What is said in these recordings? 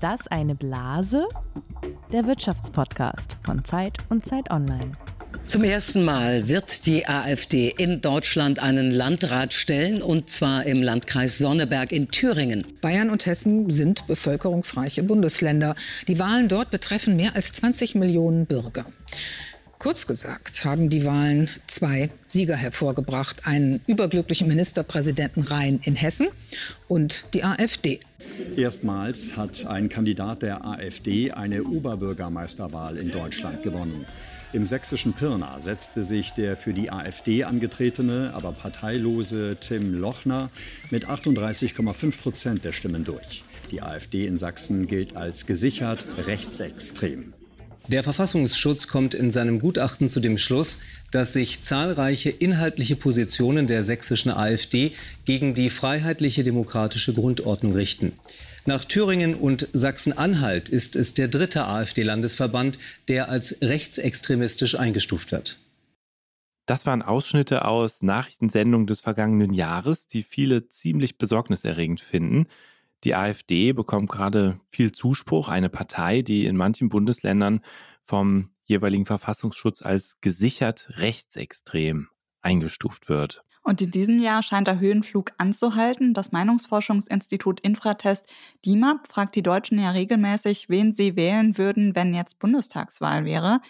Ist das eine Blase? Der Wirtschaftspodcast von Zeit und Zeit Online. Zum ersten Mal wird die AfD in Deutschland einen Landrat stellen, und zwar im Landkreis Sonneberg in Thüringen. Bayern und Hessen sind bevölkerungsreiche Bundesländer. Die Wahlen dort betreffen mehr als 20 Millionen Bürger. Kurz gesagt haben die Wahlen zwei Sieger hervorgebracht. Einen überglücklichen Ministerpräsidenten Rhein in Hessen und die AfD. Erstmals hat ein Kandidat der AfD eine Oberbürgermeisterwahl in Deutschland gewonnen. Im sächsischen Pirna setzte sich der für die AfD angetretene, aber parteilose Tim Lochner mit 38,5 Prozent der Stimmen durch. Die AfD in Sachsen gilt als gesichert rechtsextrem. Der Verfassungsschutz kommt in seinem Gutachten zu dem Schluss, dass sich zahlreiche inhaltliche Positionen der sächsischen AfD gegen die freiheitliche demokratische Grundordnung richten. Nach Thüringen und Sachsen-Anhalt ist es der dritte AfD-Landesverband, der als rechtsextremistisch eingestuft wird. Das waren Ausschnitte aus Nachrichtensendungen des vergangenen Jahres, die viele ziemlich besorgniserregend finden. Die AfD bekommt gerade viel Zuspruch, eine Partei, die in manchen Bundesländern vom jeweiligen Verfassungsschutz als gesichert rechtsextrem eingestuft wird. Und in diesem Jahr scheint der Höhenflug anzuhalten. Das Meinungsforschungsinstitut Infratest DIMAP fragt die Deutschen ja regelmäßig, wen sie wählen würden, wenn jetzt Bundestagswahl wäre.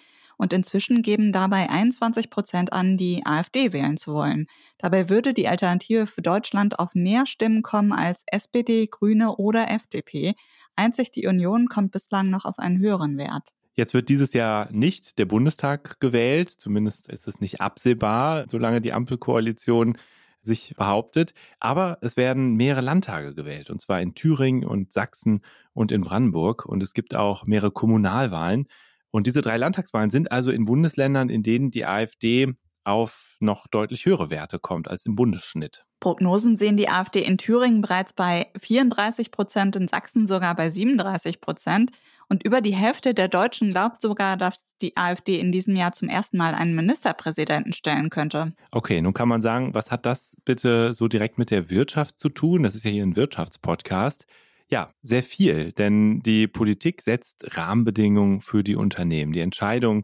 Und inzwischen geben dabei 21 Prozent an, die AfD wählen zu wollen. Dabei würde die Alternative für Deutschland auf mehr Stimmen kommen als SPD, Grüne oder FDP. Einzig die Union kommt bislang noch auf einen höheren Wert. Jetzt wird dieses Jahr nicht der Bundestag gewählt, zumindest ist es nicht absehbar, solange die Ampelkoalition sich behauptet. Aber es werden mehrere Landtage gewählt, und zwar in Thüringen und Sachsen und in Brandenburg. Und es gibt auch mehrere Kommunalwahlen. Und diese drei Landtagswahlen sind also in Bundesländern, in denen die AfD auf noch deutlich höhere Werte kommt als im Bundesschnitt. Prognosen sehen die AfD in Thüringen bereits bei 34 Prozent, in Sachsen sogar bei 37 Prozent. Und über die Hälfte der Deutschen glaubt sogar, dass die AfD in diesem Jahr zum ersten Mal einen Ministerpräsidenten stellen könnte. Okay, nun kann man sagen, was hat das bitte so direkt mit der Wirtschaft zu tun? Das ist ja hier ein Wirtschaftspodcast. Ja, sehr viel, denn die Politik setzt Rahmenbedingungen für die Unternehmen. Die Entscheidungen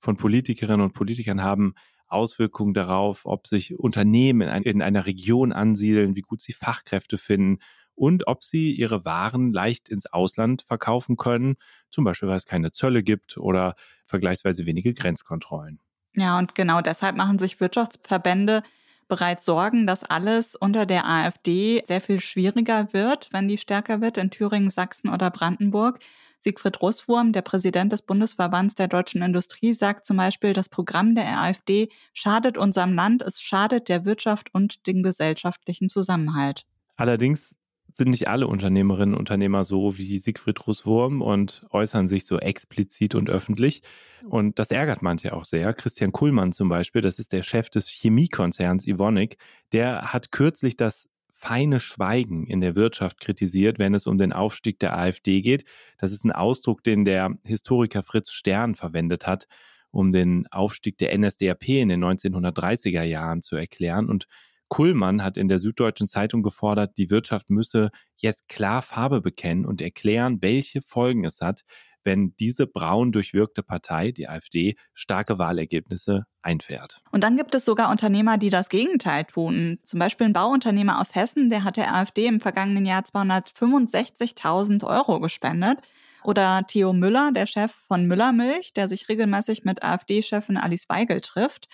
von Politikerinnen und Politikern haben Auswirkungen darauf, ob sich Unternehmen in, ein, in einer Region ansiedeln, wie gut sie Fachkräfte finden und ob sie ihre Waren leicht ins Ausland verkaufen können, zum Beispiel weil es keine Zölle gibt oder vergleichsweise wenige Grenzkontrollen. Ja, und genau deshalb machen sich Wirtschaftsverbände bereits Sorgen, dass alles unter der AfD sehr viel schwieriger wird, wenn die stärker wird in Thüringen, Sachsen oder Brandenburg. Siegfried Russwurm, der Präsident des Bundesverbands der deutschen Industrie, sagt zum Beispiel, das Programm der AfD schadet unserem Land, es schadet der Wirtschaft und dem gesellschaftlichen Zusammenhalt. Allerdings sind nicht alle Unternehmerinnen und Unternehmer so wie Siegfried Russwurm und äußern sich so explizit und öffentlich. Und das ärgert manche auch sehr. Christian Kuhlmann zum Beispiel, das ist der Chef des Chemiekonzerns Ivonic, der hat kürzlich das feine Schweigen in der Wirtschaft kritisiert, wenn es um den Aufstieg der AfD geht. Das ist ein Ausdruck, den der Historiker Fritz Stern verwendet hat, um den Aufstieg der NSDAP in den 1930er Jahren zu erklären. Und Kullmann hat in der Süddeutschen Zeitung gefordert, die Wirtschaft müsse jetzt klar Farbe bekennen und erklären, welche Folgen es hat, wenn diese braun durchwirkte Partei, die AfD, starke Wahlergebnisse einfährt. Und dann gibt es sogar Unternehmer, die das Gegenteil tun. Zum Beispiel ein Bauunternehmer aus Hessen, der hat der AfD im vergangenen Jahr 265.000 Euro gespendet. Oder Theo Müller, der Chef von Müllermilch, der sich regelmäßig mit AfD-Chefin Alice Weigel trifft.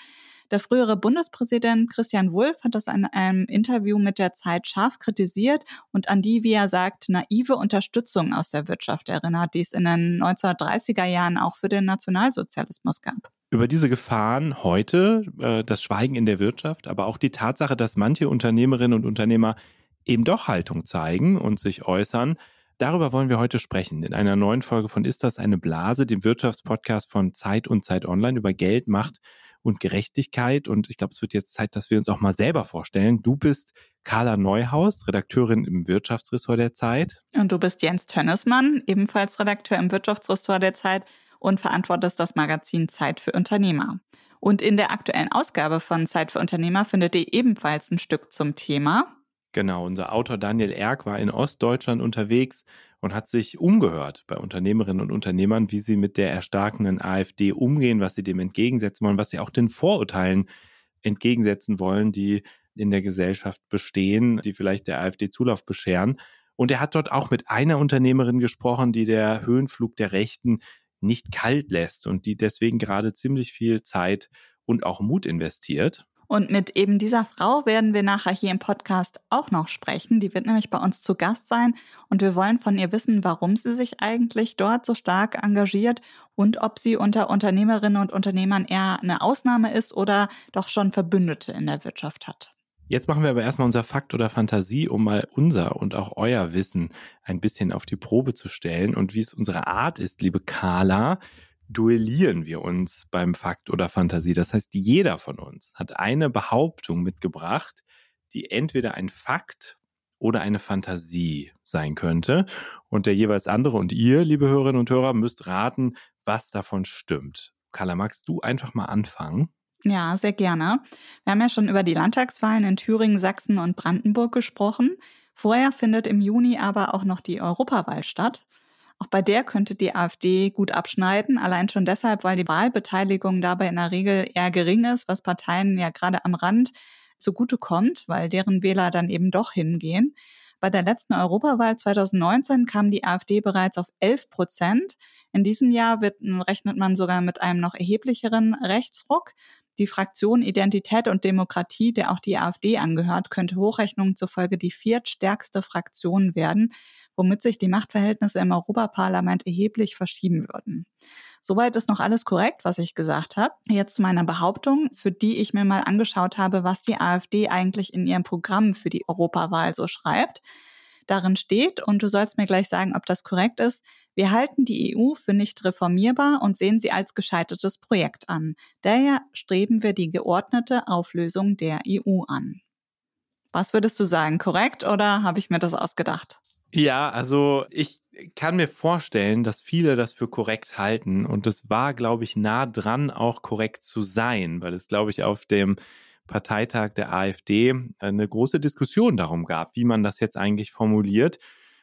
Der frühere Bundespräsident Christian Wulff hat das in einem Interview mit der Zeit scharf kritisiert und an die, wie er sagt, naive Unterstützung aus der Wirtschaft erinnert, die es in den 1930er Jahren auch für den Nationalsozialismus gab. Über diese Gefahren heute, äh, das Schweigen in der Wirtschaft, aber auch die Tatsache, dass manche Unternehmerinnen und Unternehmer eben doch Haltung zeigen und sich äußern, Darüber wollen wir heute sprechen in einer neuen Folge von Ist das eine Blase, dem Wirtschaftspodcast von Zeit und Zeit Online über Geld, Macht und Gerechtigkeit. Und ich glaube, es wird jetzt Zeit, dass wir uns auch mal selber vorstellen. Du bist Carla Neuhaus, Redakteurin im Wirtschaftsressort der Zeit. Und du bist Jens Tönnesmann, ebenfalls Redakteur im Wirtschaftsressort der Zeit und verantwortest das Magazin Zeit für Unternehmer. Und in der aktuellen Ausgabe von Zeit für Unternehmer findet ihr ebenfalls ein Stück zum Thema. Genau, unser Autor Daniel Erck war in Ostdeutschland unterwegs und hat sich umgehört bei Unternehmerinnen und Unternehmern, wie sie mit der erstarkenden AfD umgehen, was sie dem entgegensetzen wollen, was sie auch den Vorurteilen entgegensetzen wollen, die in der Gesellschaft bestehen, die vielleicht der AfD Zulauf bescheren. Und er hat dort auch mit einer Unternehmerin gesprochen, die der Höhenflug der Rechten nicht kalt lässt und die deswegen gerade ziemlich viel Zeit und auch Mut investiert. Und mit eben dieser Frau werden wir nachher hier im Podcast auch noch sprechen. Die wird nämlich bei uns zu Gast sein und wir wollen von ihr wissen, warum sie sich eigentlich dort so stark engagiert und ob sie unter Unternehmerinnen und Unternehmern eher eine Ausnahme ist oder doch schon Verbündete in der Wirtschaft hat. Jetzt machen wir aber erstmal unser Fakt oder Fantasie, um mal unser und auch euer Wissen ein bisschen auf die Probe zu stellen. Und wie es unsere Art ist, liebe Carla, duellieren wir uns beim Fakt oder Fantasie. Das heißt, jeder von uns hat eine Behauptung mitgebracht, die entweder ein Fakt oder eine Fantasie sein könnte. Und der jeweils andere und ihr, liebe Hörerinnen und Hörer, müsst raten, was davon stimmt. Carla, magst du einfach mal anfangen? Ja, sehr gerne. Wir haben ja schon über die Landtagswahlen in Thüringen, Sachsen und Brandenburg gesprochen. Vorher findet im Juni aber auch noch die Europawahl statt. Auch bei der könnte die AfD gut abschneiden, allein schon deshalb, weil die Wahlbeteiligung dabei in der Regel eher gering ist, was Parteien ja gerade am Rand zugutekommt, weil deren Wähler dann eben doch hingehen. Bei der letzten Europawahl 2019 kam die AfD bereits auf 11 Prozent. In diesem Jahr wird, rechnet man sogar mit einem noch erheblicheren Rechtsruck. Die Fraktion Identität und Demokratie, der auch die AfD angehört, könnte Hochrechnungen zufolge die viertstärkste Fraktion werden, womit sich die Machtverhältnisse im Europaparlament erheblich verschieben würden. Soweit ist noch alles korrekt, was ich gesagt habe. Jetzt zu meiner Behauptung, für die ich mir mal angeschaut habe, was die AfD eigentlich in ihrem Programm für die Europawahl so schreibt darin steht, und du sollst mir gleich sagen, ob das korrekt ist, wir halten die EU für nicht reformierbar und sehen sie als gescheitertes Projekt an. Daher streben wir die geordnete Auflösung der EU an. Was würdest du sagen, korrekt oder habe ich mir das ausgedacht? Ja, also ich kann mir vorstellen, dass viele das für korrekt halten und es war, glaube ich, nah dran, auch korrekt zu sein, weil es, glaube ich, auf dem Parteitag der AfD eine große Diskussion darum gab, wie man das jetzt eigentlich formuliert.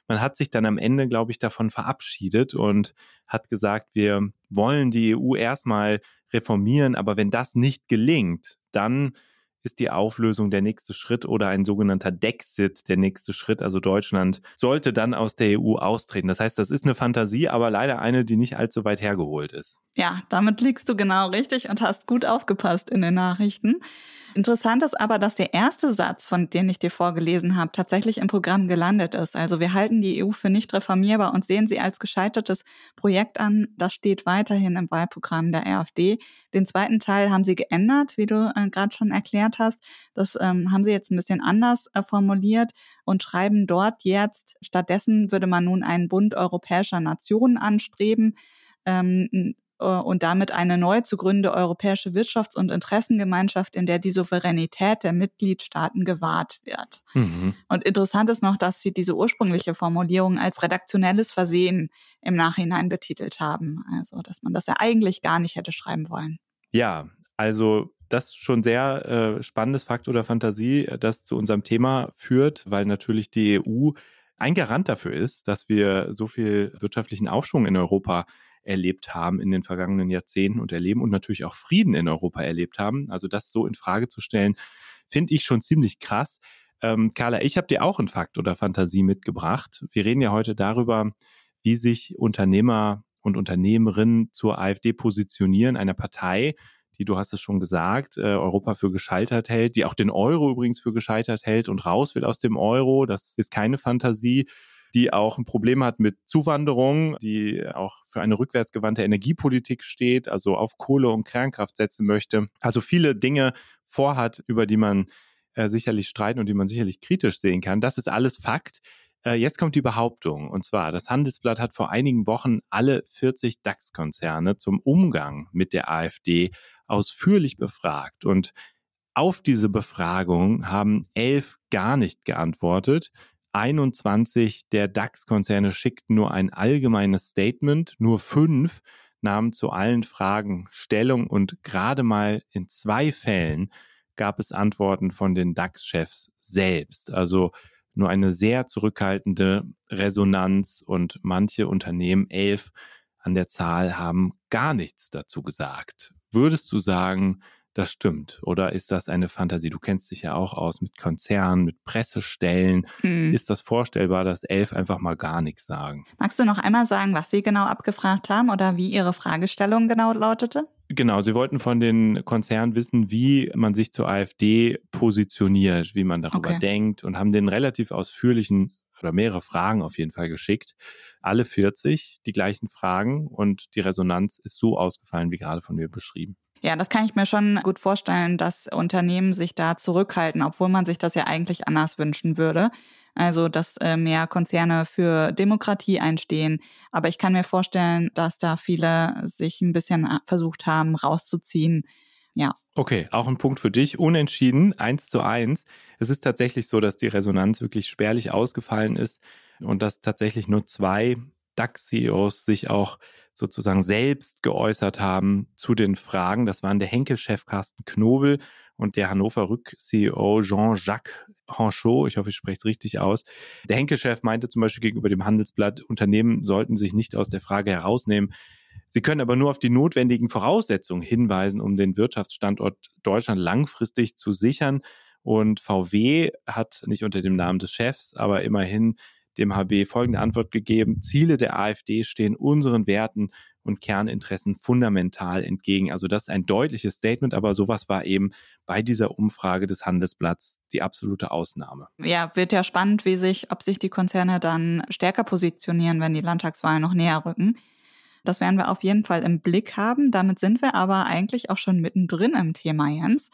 Man hat sich dann am Ende, glaube ich, davon verabschiedet und hat gesagt, wir wollen die EU erstmal reformieren, aber wenn das nicht gelingt, dann ist die Auflösung der nächste Schritt oder ein sogenannter Dexit der nächste Schritt. Also Deutschland sollte dann aus der EU austreten. Das heißt, das ist eine Fantasie, aber leider eine, die nicht allzu weit hergeholt ist. Ja, damit liegst du genau richtig und hast gut aufgepasst in den Nachrichten. Interessant ist aber, dass der erste Satz, von dem ich dir vorgelesen habe, tatsächlich im Programm gelandet ist. Also wir halten die EU für nicht reformierbar und sehen sie als gescheitertes Projekt an. Das steht weiterhin im Wahlprogramm der AfD. Den zweiten Teil haben sie geändert, wie du äh, gerade schon erklärt hast. Das ähm, haben sie jetzt ein bisschen anders äh, formuliert und schreiben dort jetzt, stattdessen würde man nun einen Bund europäischer Nationen anstreben. Ähm, äh, und damit eine neu zu gründende europäische Wirtschafts- und Interessengemeinschaft, in der die Souveränität der Mitgliedstaaten gewahrt wird. Mhm. Und interessant ist noch, dass sie diese ursprüngliche Formulierung als redaktionelles Versehen im Nachhinein betitelt haben. Also, dass man das ja eigentlich gar nicht hätte schreiben wollen. Ja, also das schon sehr äh, spannendes Fakt oder Fantasie, das zu unserem Thema führt, weil natürlich die EU ein Garant dafür ist, dass wir so viel wirtschaftlichen Aufschwung in Europa erlebt haben in den vergangenen Jahrzehnten und erleben und natürlich auch Frieden in Europa erlebt haben. Also das so in Frage zu stellen, finde ich schon ziemlich krass. Ähm, Carla, ich habe dir auch einen Fakt oder Fantasie mitgebracht. Wir reden ja heute darüber, wie sich Unternehmer und Unternehmerinnen zur AfD positionieren, einer Partei, die, du hast es schon gesagt, äh, Europa für gescheitert hält, die auch den Euro übrigens für gescheitert hält und raus will aus dem Euro. Das ist keine Fantasie die auch ein Problem hat mit Zuwanderung, die auch für eine rückwärtsgewandte Energiepolitik steht, also auf Kohle und Kernkraft setzen möchte. Also viele Dinge vorhat, über die man äh, sicherlich streiten und die man sicherlich kritisch sehen kann. Das ist alles Fakt. Äh, jetzt kommt die Behauptung. Und zwar, das Handelsblatt hat vor einigen Wochen alle 40 DAX-Konzerne zum Umgang mit der AfD ausführlich befragt. Und auf diese Befragung haben elf gar nicht geantwortet. 21 der DAX-Konzerne schickten nur ein allgemeines Statement, nur fünf nahmen zu allen Fragen Stellung und gerade mal in zwei Fällen gab es Antworten von den DAX-Chefs selbst. Also nur eine sehr zurückhaltende Resonanz und manche Unternehmen, elf an der Zahl, haben gar nichts dazu gesagt. Würdest du sagen, das stimmt? Oder ist das eine Fantasie? Du kennst dich ja auch aus mit Konzernen, mit Pressestellen. Hm. Ist das vorstellbar, dass elf einfach mal gar nichts sagen? Magst du noch einmal sagen, was Sie genau abgefragt haben oder wie Ihre Fragestellung genau lautete? Genau, Sie wollten von den Konzernen wissen, wie man sich zur AfD positioniert, wie man darüber okay. denkt und haben den relativ ausführlichen oder mehrere Fragen auf jeden Fall geschickt. Alle 40 die gleichen Fragen und die Resonanz ist so ausgefallen, wie gerade von mir beschrieben. Ja, das kann ich mir schon gut vorstellen, dass Unternehmen sich da zurückhalten, obwohl man sich das ja eigentlich anders wünschen würde. Also, dass äh, mehr Konzerne für Demokratie einstehen. Aber ich kann mir vorstellen, dass da viele sich ein bisschen äh, versucht haben, rauszuziehen. Ja. Okay, auch ein Punkt für dich. Unentschieden, eins zu eins. Es ist tatsächlich so, dass die Resonanz wirklich spärlich ausgefallen ist und dass tatsächlich nur zwei DAX-CEOs sich auch sozusagen selbst geäußert haben zu den Fragen. Das waren der Henkel-Chef Carsten Knobel und der Hannover Rück-CEO Jean-Jacques Hanchot. Ich hoffe, ich spreche es richtig aus. Der Henkel-Chef meinte zum Beispiel gegenüber dem Handelsblatt, Unternehmen sollten sich nicht aus der Frage herausnehmen. Sie können aber nur auf die notwendigen Voraussetzungen hinweisen, um den Wirtschaftsstandort Deutschland langfristig zu sichern. Und VW hat nicht unter dem Namen des Chefs, aber immerhin dem HB folgende Antwort gegeben. Ziele der AfD stehen unseren Werten und Kerninteressen fundamental entgegen. Also das ist ein deutliches Statement, aber sowas war eben bei dieser Umfrage des Handelsblatts die absolute Ausnahme. Ja, wird ja spannend, wie sich, ob sich die Konzerne dann stärker positionieren, wenn die Landtagswahlen noch näher rücken. Das werden wir auf jeden Fall im Blick haben. Damit sind wir aber eigentlich auch schon mittendrin im Thema, Jens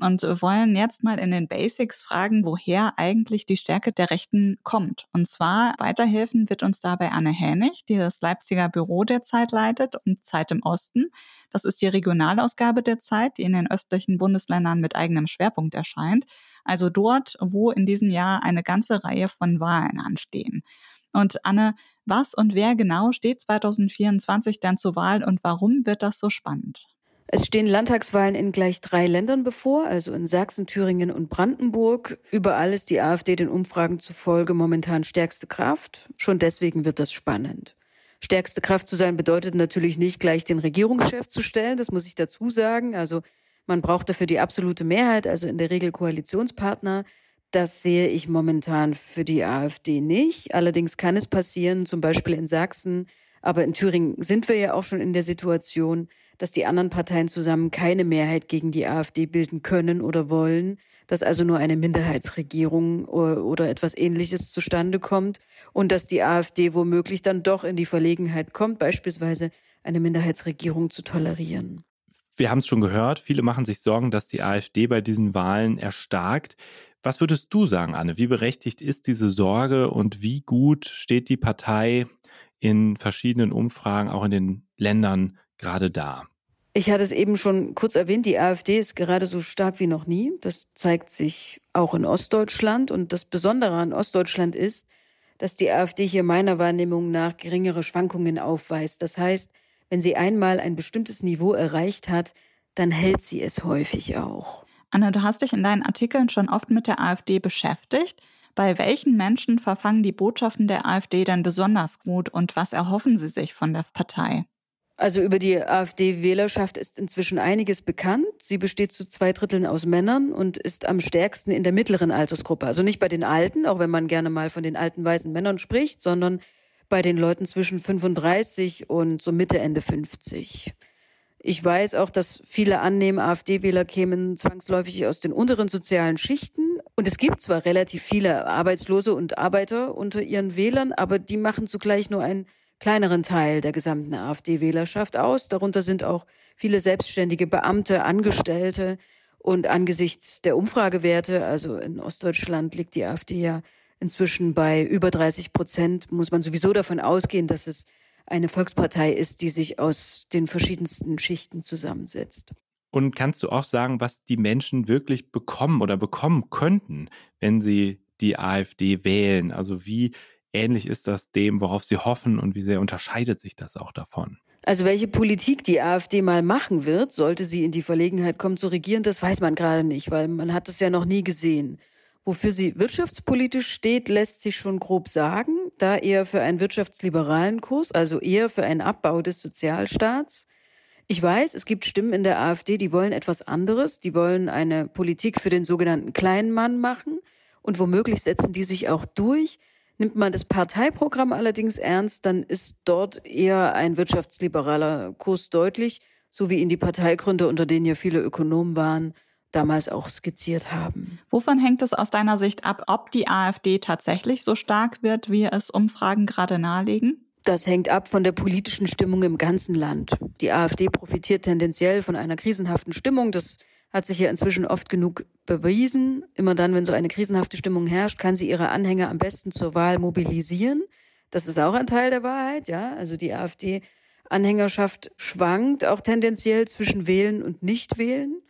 und wollen jetzt mal in den Basics fragen, woher eigentlich die Stärke der Rechten kommt. Und zwar weiterhelfen wird uns dabei Anne Hänig, die das Leipziger Büro der Zeit leitet und Zeit im Osten. Das ist die Regionalausgabe der Zeit, die in den östlichen Bundesländern mit eigenem Schwerpunkt erscheint. Also dort, wo in diesem Jahr eine ganze Reihe von Wahlen anstehen. Und Anne, was und wer genau steht 2024 dann zur Wahl und warum wird das so spannend? Es stehen Landtagswahlen in gleich drei Ländern bevor, also in Sachsen, Thüringen und Brandenburg. Überall ist die AfD den Umfragen zufolge momentan stärkste Kraft. Schon deswegen wird das spannend. Stärkste Kraft zu sein bedeutet natürlich nicht gleich den Regierungschef zu stellen, das muss ich dazu sagen. Also man braucht dafür die absolute Mehrheit, also in der Regel Koalitionspartner. Das sehe ich momentan für die AfD nicht. Allerdings kann es passieren, zum Beispiel in Sachsen, aber in Thüringen sind wir ja auch schon in der Situation, dass die anderen Parteien zusammen keine Mehrheit gegen die AfD bilden können oder wollen, dass also nur eine Minderheitsregierung oder etwas Ähnliches zustande kommt und dass die AfD womöglich dann doch in die Verlegenheit kommt, beispielsweise eine Minderheitsregierung zu tolerieren. Wir haben es schon gehört, viele machen sich Sorgen, dass die AfD bei diesen Wahlen erstarkt. Was würdest du sagen, Anne? Wie berechtigt ist diese Sorge und wie gut steht die Partei in verschiedenen Umfragen, auch in den Ländern, gerade da? Ich hatte es eben schon kurz erwähnt, die AfD ist gerade so stark wie noch nie. Das zeigt sich auch in Ostdeutschland. Und das Besondere an Ostdeutschland ist, dass die AfD hier meiner Wahrnehmung nach geringere Schwankungen aufweist. Das heißt, wenn sie einmal ein bestimmtes Niveau erreicht hat, dann hält sie es häufig auch. Anna, du hast dich in deinen Artikeln schon oft mit der AfD beschäftigt. Bei welchen Menschen verfangen die Botschaften der AfD denn besonders gut und was erhoffen sie sich von der Partei? Also über die AfD-Wählerschaft ist inzwischen einiges bekannt. Sie besteht zu zwei Dritteln aus Männern und ist am stärksten in der mittleren Altersgruppe. Also nicht bei den Alten, auch wenn man gerne mal von den alten weißen Männern spricht, sondern bei den Leuten zwischen 35 und so Mitte, Ende 50. Ich weiß auch, dass viele annehmen, AfD-Wähler kämen zwangsläufig aus den unteren sozialen Schichten. Und es gibt zwar relativ viele Arbeitslose und Arbeiter unter ihren Wählern, aber die machen zugleich nur ein kleineren Teil der gesamten AfD-Wählerschaft aus. Darunter sind auch viele selbstständige Beamte, Angestellte. Und angesichts der Umfragewerte, also in Ostdeutschland liegt die AfD ja inzwischen bei über 30 Prozent, muss man sowieso davon ausgehen, dass es eine Volkspartei ist, die sich aus den verschiedensten Schichten zusammensetzt. Und kannst du auch sagen, was die Menschen wirklich bekommen oder bekommen könnten, wenn sie die AfD wählen? Also wie ähnlich ist das dem, worauf Sie hoffen und wie sehr unterscheidet sich das auch davon? Also welche Politik die AfD mal machen wird, sollte sie in die Verlegenheit kommen zu regieren, das weiß man gerade nicht, weil man hat es ja noch nie gesehen. Wofür sie wirtschaftspolitisch steht, lässt sich schon grob sagen, da eher für einen wirtschaftsliberalen Kurs, also eher für einen Abbau des Sozialstaats. Ich weiß, es gibt Stimmen in der AfD, die wollen etwas anderes, die wollen eine Politik für den sogenannten kleinen Mann machen und womöglich setzen die sich auch durch. Nimmt man das Parteiprogramm allerdings ernst, dann ist dort eher ein wirtschaftsliberaler Kurs deutlich, so wie ihn die Parteigründe, unter denen ja viele Ökonomen waren, damals auch skizziert haben. Wovon hängt es aus deiner Sicht ab, ob die AfD tatsächlich so stark wird, wie es Umfragen gerade nahelegen? Das hängt ab von der politischen Stimmung im ganzen Land. Die AfD profitiert tendenziell von einer krisenhaften Stimmung. Das hat sich ja inzwischen oft genug bewiesen. Immer dann, wenn so eine krisenhafte Stimmung herrscht, kann sie ihre Anhänger am besten zur Wahl mobilisieren. Das ist auch ein Teil der Wahrheit, ja. Also die AfD-Anhängerschaft schwankt auch tendenziell zwischen Wählen und Nichtwählen.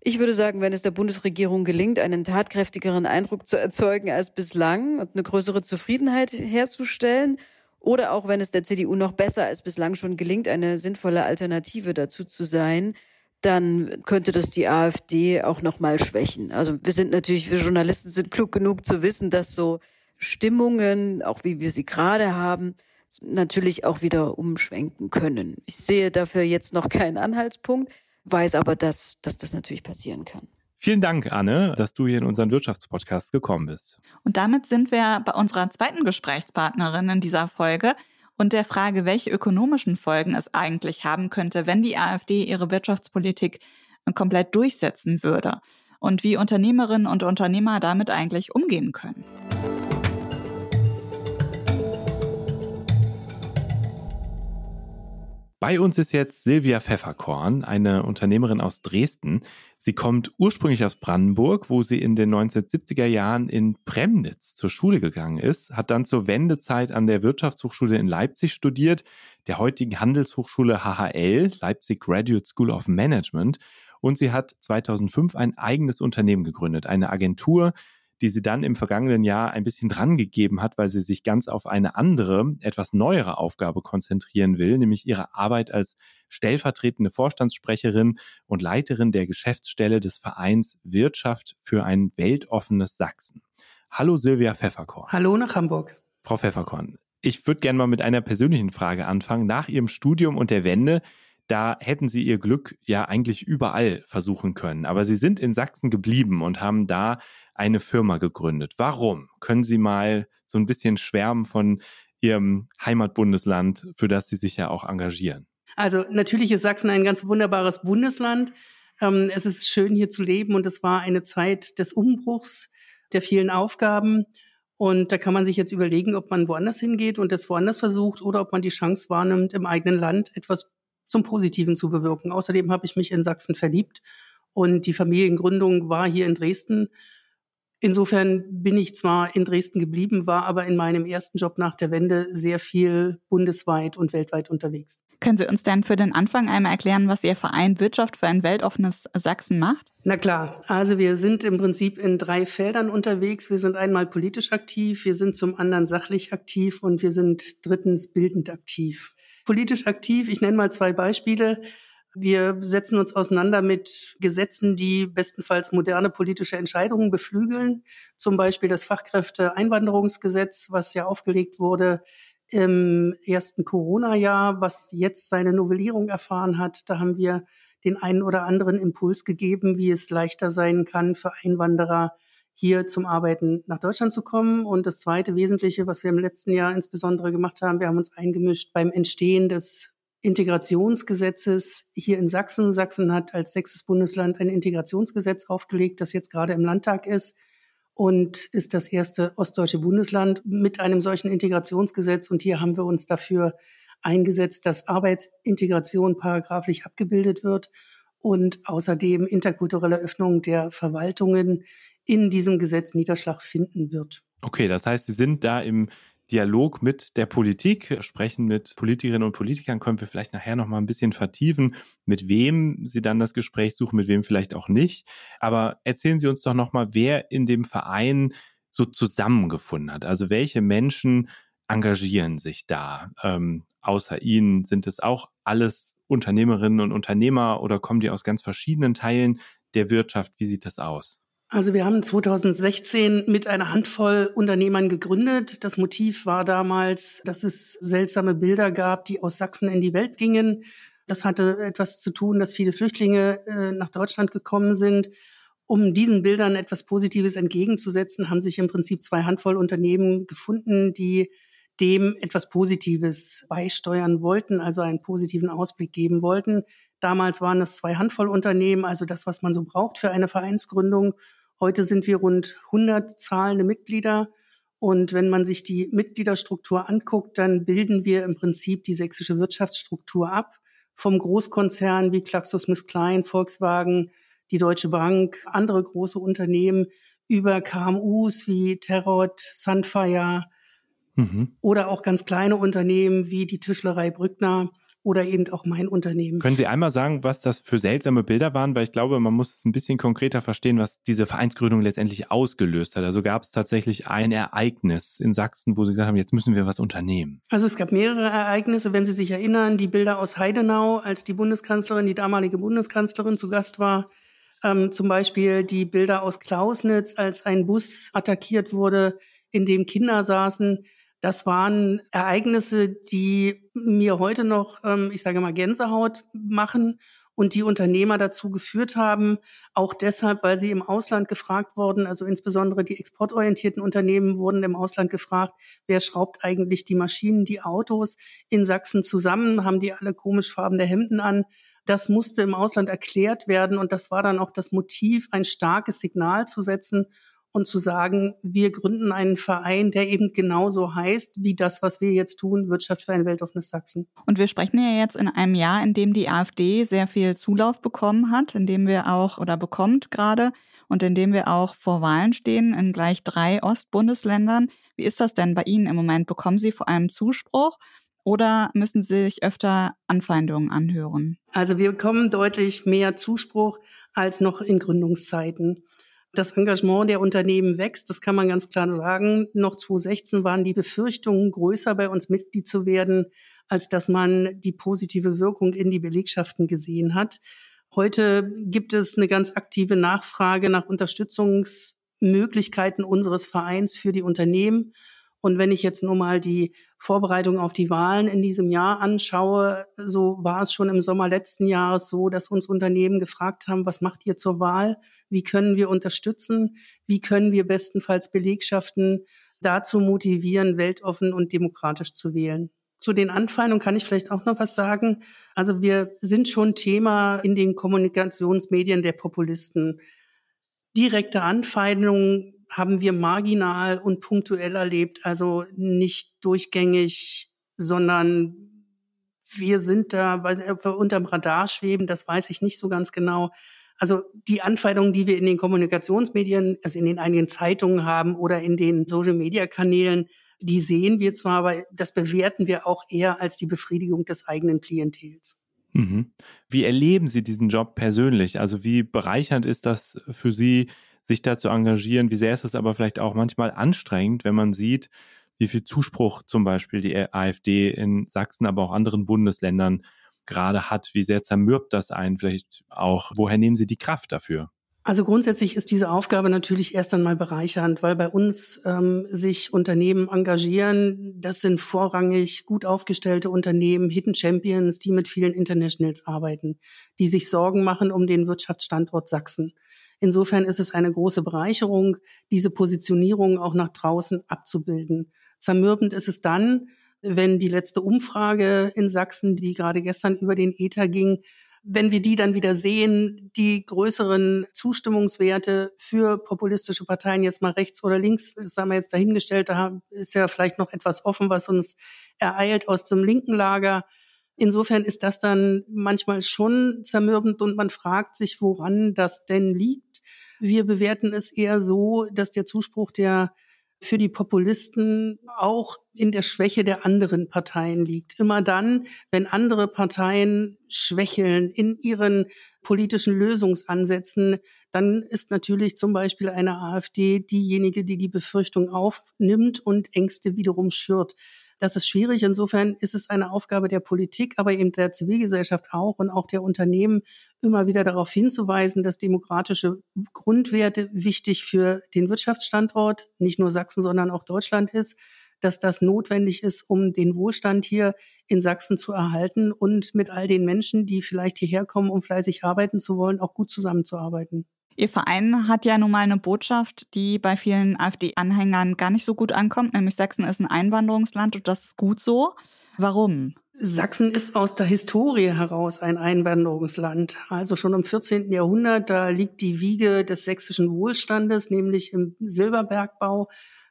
Ich würde sagen, wenn es der Bundesregierung gelingt, einen tatkräftigeren Eindruck zu erzeugen als bislang und eine größere Zufriedenheit herzustellen, oder auch wenn es der CDU noch besser als bislang schon gelingt, eine sinnvolle Alternative dazu zu sein, dann könnte das die AfD auch noch mal schwächen. Also wir sind natürlich, wir Journalisten sind klug genug zu wissen, dass so Stimmungen, auch wie wir sie gerade haben, natürlich auch wieder umschwenken können. Ich sehe dafür jetzt noch keinen Anhaltspunkt weiß aber, dass, dass das natürlich passieren kann. Vielen Dank, Anne, dass du hier in unseren Wirtschaftspodcast gekommen bist. Und damit sind wir bei unserer zweiten Gesprächspartnerin in dieser Folge und der Frage, welche ökonomischen Folgen es eigentlich haben könnte, wenn die AfD ihre Wirtschaftspolitik komplett durchsetzen würde und wie Unternehmerinnen und Unternehmer damit eigentlich umgehen können. Bei uns ist jetzt Silvia Pfefferkorn, eine Unternehmerin aus Dresden. Sie kommt ursprünglich aus Brandenburg, wo sie in den 1970er Jahren in Premnitz zur Schule gegangen ist, hat dann zur Wendezeit an der Wirtschaftshochschule in Leipzig studiert, der heutigen Handelshochschule HHL, Leipzig Graduate School of Management. Und sie hat 2005 ein eigenes Unternehmen gegründet, eine Agentur, die sie dann im vergangenen Jahr ein bisschen drangegeben hat, weil sie sich ganz auf eine andere, etwas neuere Aufgabe konzentrieren will, nämlich ihre Arbeit als stellvertretende Vorstandssprecherin und Leiterin der Geschäftsstelle des Vereins Wirtschaft für ein weltoffenes Sachsen. Hallo Silvia Pfefferkorn. Hallo nach Hamburg. Frau Pfefferkorn, ich würde gerne mal mit einer persönlichen Frage anfangen. Nach Ihrem Studium und der Wende da hätten sie ihr Glück ja eigentlich überall versuchen können. Aber sie sind in Sachsen geblieben und haben da eine Firma gegründet. Warum? Können Sie mal so ein bisschen schwärmen von Ihrem Heimatbundesland, für das Sie sich ja auch engagieren? Also natürlich ist Sachsen ein ganz wunderbares Bundesland. Ähm, es ist schön hier zu leben und es war eine Zeit des Umbruchs, der vielen Aufgaben. Und da kann man sich jetzt überlegen, ob man woanders hingeht und das woanders versucht oder ob man die Chance wahrnimmt, im eigenen Land etwas zum Positiven zu bewirken. Außerdem habe ich mich in Sachsen verliebt und die Familiengründung war hier in Dresden. Insofern bin ich zwar in Dresden geblieben, war aber in meinem ersten Job nach der Wende sehr viel bundesweit und weltweit unterwegs. Können Sie uns denn für den Anfang einmal erklären, was Ihr Verein Wirtschaft für ein weltoffenes Sachsen macht? Na klar, also wir sind im Prinzip in drei Feldern unterwegs. Wir sind einmal politisch aktiv, wir sind zum anderen sachlich aktiv und wir sind drittens bildend aktiv. Politisch aktiv, ich nenne mal zwei Beispiele. Wir setzen uns auseinander mit Gesetzen, die bestenfalls moderne politische Entscheidungen beflügeln. Zum Beispiel das Fachkräfteeinwanderungsgesetz, was ja aufgelegt wurde im ersten Corona-Jahr, was jetzt seine Novellierung erfahren hat. Da haben wir den einen oder anderen Impuls gegeben, wie es leichter sein kann für Einwanderer, hier zum Arbeiten nach Deutschland zu kommen. Und das zweite Wesentliche, was wir im letzten Jahr insbesondere gemacht haben, wir haben uns eingemischt beim Entstehen des Integrationsgesetzes hier in Sachsen. Sachsen hat als sechstes Bundesland ein Integrationsgesetz aufgelegt, das jetzt gerade im Landtag ist und ist das erste ostdeutsche Bundesland mit einem solchen Integrationsgesetz. Und hier haben wir uns dafür eingesetzt, dass Arbeitsintegration paragraflich abgebildet wird und außerdem interkulturelle Öffnung der Verwaltungen in diesem Gesetz Niederschlag finden wird. Okay, das heißt, Sie sind da im Dialog mit der Politik, sprechen mit Politikerinnen und Politikern, können wir vielleicht nachher noch mal ein bisschen vertiefen, mit wem Sie dann das Gespräch suchen, mit wem vielleicht auch nicht. Aber erzählen Sie uns doch noch mal, wer in dem Verein so zusammengefunden hat. Also welche Menschen engagieren sich da? Ähm, außer Ihnen sind es auch alles Unternehmerinnen und Unternehmer oder kommen die aus ganz verschiedenen Teilen der Wirtschaft? Wie sieht das aus? Also wir haben 2016 mit einer Handvoll Unternehmern gegründet. Das Motiv war damals, dass es seltsame Bilder gab, die aus Sachsen in die Welt gingen. Das hatte etwas zu tun, dass viele Flüchtlinge äh, nach Deutschland gekommen sind. Um diesen Bildern etwas Positives entgegenzusetzen, haben sich im Prinzip zwei Handvoll Unternehmen gefunden, die dem etwas Positives beisteuern wollten, also einen positiven Ausblick geben wollten. Damals waren es zwei Handvoll Unternehmen, also das, was man so braucht für eine Vereinsgründung. Heute sind wir rund 100 zahlende Mitglieder. Und wenn man sich die Mitgliederstruktur anguckt, dann bilden wir im Prinzip die sächsische Wirtschaftsstruktur ab. Vom Großkonzern wie Klein, Volkswagen, die Deutsche Bank, andere große Unternehmen über KMUs wie Terrot, Sunfire mhm. oder auch ganz kleine Unternehmen wie die Tischlerei Brückner oder eben auch mein Unternehmen. Können Sie einmal sagen, was das für seltsame Bilder waren? Weil ich glaube, man muss es ein bisschen konkreter verstehen, was diese Vereinsgründung letztendlich ausgelöst hat. Also gab es tatsächlich ein Ereignis in Sachsen, wo Sie gesagt haben, jetzt müssen wir was unternehmen. Also es gab mehrere Ereignisse, wenn Sie sich erinnern, die Bilder aus Heidenau, als die Bundeskanzlerin, die damalige Bundeskanzlerin zu Gast war. Ähm, zum Beispiel die Bilder aus Klausnitz, als ein Bus attackiert wurde, in dem Kinder saßen. Das waren Ereignisse, die mir heute noch, ähm, ich sage mal, Gänsehaut machen und die Unternehmer dazu geführt haben, auch deshalb, weil sie im Ausland gefragt wurden, also insbesondere die exportorientierten Unternehmen wurden im Ausland gefragt, wer schraubt eigentlich die Maschinen, die Autos in Sachsen zusammen, haben die alle komisch farbene Hemden an. Das musste im Ausland erklärt werden und das war dann auch das Motiv, ein starkes Signal zu setzen und zu sagen, wir gründen einen Verein, der eben genauso heißt wie das, was wir jetzt tun, Wirtschaft für ein weltoffenes Sachsen. Und wir sprechen ja jetzt in einem Jahr, in dem die AfD sehr viel Zulauf bekommen hat, in dem wir auch oder bekommt gerade und in dem wir auch vor Wahlen stehen in gleich drei Ostbundesländern. Wie ist das denn bei Ihnen im Moment? Bekommen Sie vor allem Zuspruch? Oder müssen Sie sich öfter Anfeindungen anhören? Also wir bekommen deutlich mehr Zuspruch als noch in Gründungszeiten. Das Engagement der Unternehmen wächst, das kann man ganz klar sagen. Noch 2016 waren die Befürchtungen größer, bei uns Mitglied zu werden, als dass man die positive Wirkung in die Belegschaften gesehen hat. Heute gibt es eine ganz aktive Nachfrage nach Unterstützungsmöglichkeiten unseres Vereins für die Unternehmen. Und wenn ich jetzt nur mal die Vorbereitung auf die Wahlen in diesem Jahr anschaue, so war es schon im Sommer letzten Jahres so, dass uns Unternehmen gefragt haben, was macht ihr zur Wahl? Wie können wir unterstützen? Wie können wir bestenfalls Belegschaften dazu motivieren, weltoffen und demokratisch zu wählen? Zu den Anfeindungen kann ich vielleicht auch noch was sagen. Also wir sind schon Thema in den Kommunikationsmedien der Populisten. Direkte Anfeindungen haben wir marginal und punktuell erlebt, also nicht durchgängig, sondern wir sind da, weil wir unterm Radar schweben, das weiß ich nicht so ganz genau. Also die Anfeindungen, die wir in den Kommunikationsmedien, also in den einigen Zeitungen haben oder in den Social-Media-Kanälen, die sehen wir zwar, aber das bewerten wir auch eher als die Befriedigung des eigenen Klientels. Mhm. Wie erleben Sie diesen Job persönlich? Also wie bereichernd ist das für Sie, sich da zu engagieren? Wie sehr ist es aber vielleicht auch manchmal anstrengend, wenn man sieht, wie viel Zuspruch zum Beispiel die AfD in Sachsen, aber auch anderen Bundesländern gerade hat? Wie sehr zermürbt das einen vielleicht auch? Woher nehmen Sie die Kraft dafür? Also grundsätzlich ist diese Aufgabe natürlich erst einmal bereichernd, weil bei uns ähm, sich Unternehmen engagieren. Das sind vorrangig gut aufgestellte Unternehmen, Hidden Champions, die mit vielen Internationals arbeiten, die sich Sorgen machen um den Wirtschaftsstandort Sachsen. Insofern ist es eine große Bereicherung, diese Positionierung auch nach draußen abzubilden. Zermürbend ist es dann, wenn die letzte Umfrage in Sachsen, die gerade gestern über den Ether ging, wenn wir die dann wieder sehen, die größeren Zustimmungswerte für populistische Parteien jetzt mal rechts oder links, das haben wir jetzt dahingestellt, da ist ja vielleicht noch etwas offen, was uns ereilt aus dem linken Lager. Insofern ist das dann manchmal schon zermürbend und man fragt sich, woran das denn liegt. Wir bewerten es eher so, dass der Zuspruch der für die Populisten auch in der Schwäche der anderen Parteien liegt. Immer dann, wenn andere Parteien schwächeln in ihren politischen Lösungsansätzen, dann ist natürlich zum Beispiel eine AfD diejenige, die die Befürchtung aufnimmt und Ängste wiederum schürt. Das ist schwierig. Insofern ist es eine Aufgabe der Politik, aber eben der Zivilgesellschaft auch und auch der Unternehmen, immer wieder darauf hinzuweisen, dass demokratische Grundwerte wichtig für den Wirtschaftsstandort, nicht nur Sachsen, sondern auch Deutschland ist, dass das notwendig ist, um den Wohlstand hier in Sachsen zu erhalten und mit all den Menschen, die vielleicht hierher kommen, um fleißig arbeiten zu wollen, auch gut zusammenzuarbeiten. Ihr Verein hat ja nun mal eine Botschaft, die bei vielen AfD-Anhängern gar nicht so gut ankommt, nämlich Sachsen ist ein Einwanderungsland und das ist gut so. Warum? Sachsen ist aus der Historie heraus ein Einwanderungsland. Also schon im 14. Jahrhundert, da liegt die Wiege des sächsischen Wohlstandes, nämlich im Silberbergbau.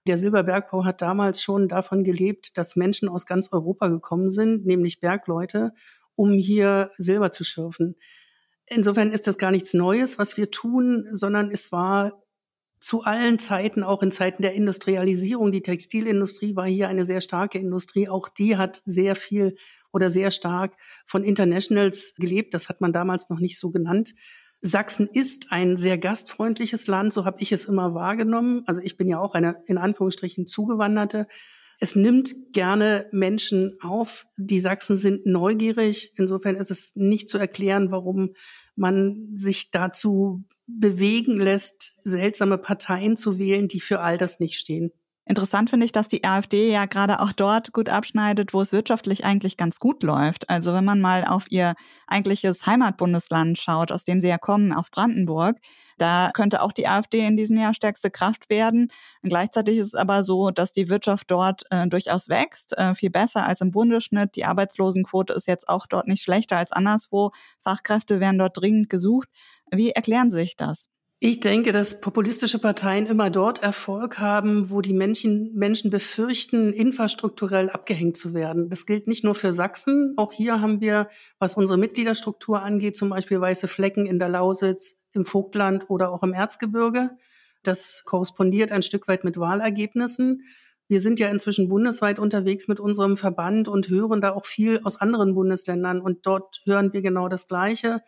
Der Silberbergbau hat damals schon davon gelebt, dass Menschen aus ganz Europa gekommen sind, nämlich Bergleute, um hier Silber zu schürfen. Insofern ist das gar nichts Neues, was wir tun, sondern es war zu allen Zeiten, auch in Zeiten der Industrialisierung. Die Textilindustrie war hier eine sehr starke Industrie. Auch die hat sehr viel oder sehr stark von Internationals gelebt. Das hat man damals noch nicht so genannt. Sachsen ist ein sehr gastfreundliches Land, so habe ich es immer wahrgenommen. Also ich bin ja auch eine in Anführungsstrichen zugewanderte. Es nimmt gerne Menschen auf. Die Sachsen sind neugierig. Insofern ist es nicht zu erklären, warum man sich dazu bewegen lässt, seltsame Parteien zu wählen, die für all das nicht stehen. Interessant finde ich, dass die AfD ja gerade auch dort gut abschneidet, wo es wirtschaftlich eigentlich ganz gut läuft. Also wenn man mal auf ihr eigentliches Heimatbundesland schaut, aus dem sie ja kommen, auf Brandenburg, da könnte auch die AfD in diesem Jahr stärkste Kraft werden. Und gleichzeitig ist es aber so, dass die Wirtschaft dort äh, durchaus wächst, äh, viel besser als im Bundesschnitt. Die Arbeitslosenquote ist jetzt auch dort nicht schlechter als anderswo. Fachkräfte werden dort dringend gesucht. Wie erklären Sie sich das? Ich denke, dass populistische Parteien immer dort Erfolg haben, wo die Menschen, Menschen befürchten, infrastrukturell abgehängt zu werden. Das gilt nicht nur für Sachsen. Auch hier haben wir, was unsere Mitgliederstruktur angeht, zum Beispiel weiße Flecken in der Lausitz, im Vogtland oder auch im Erzgebirge. Das korrespondiert ein Stück weit mit Wahlergebnissen. Wir sind ja inzwischen bundesweit unterwegs mit unserem Verband und hören da auch viel aus anderen Bundesländern. Und dort hören wir genau das Gleiche.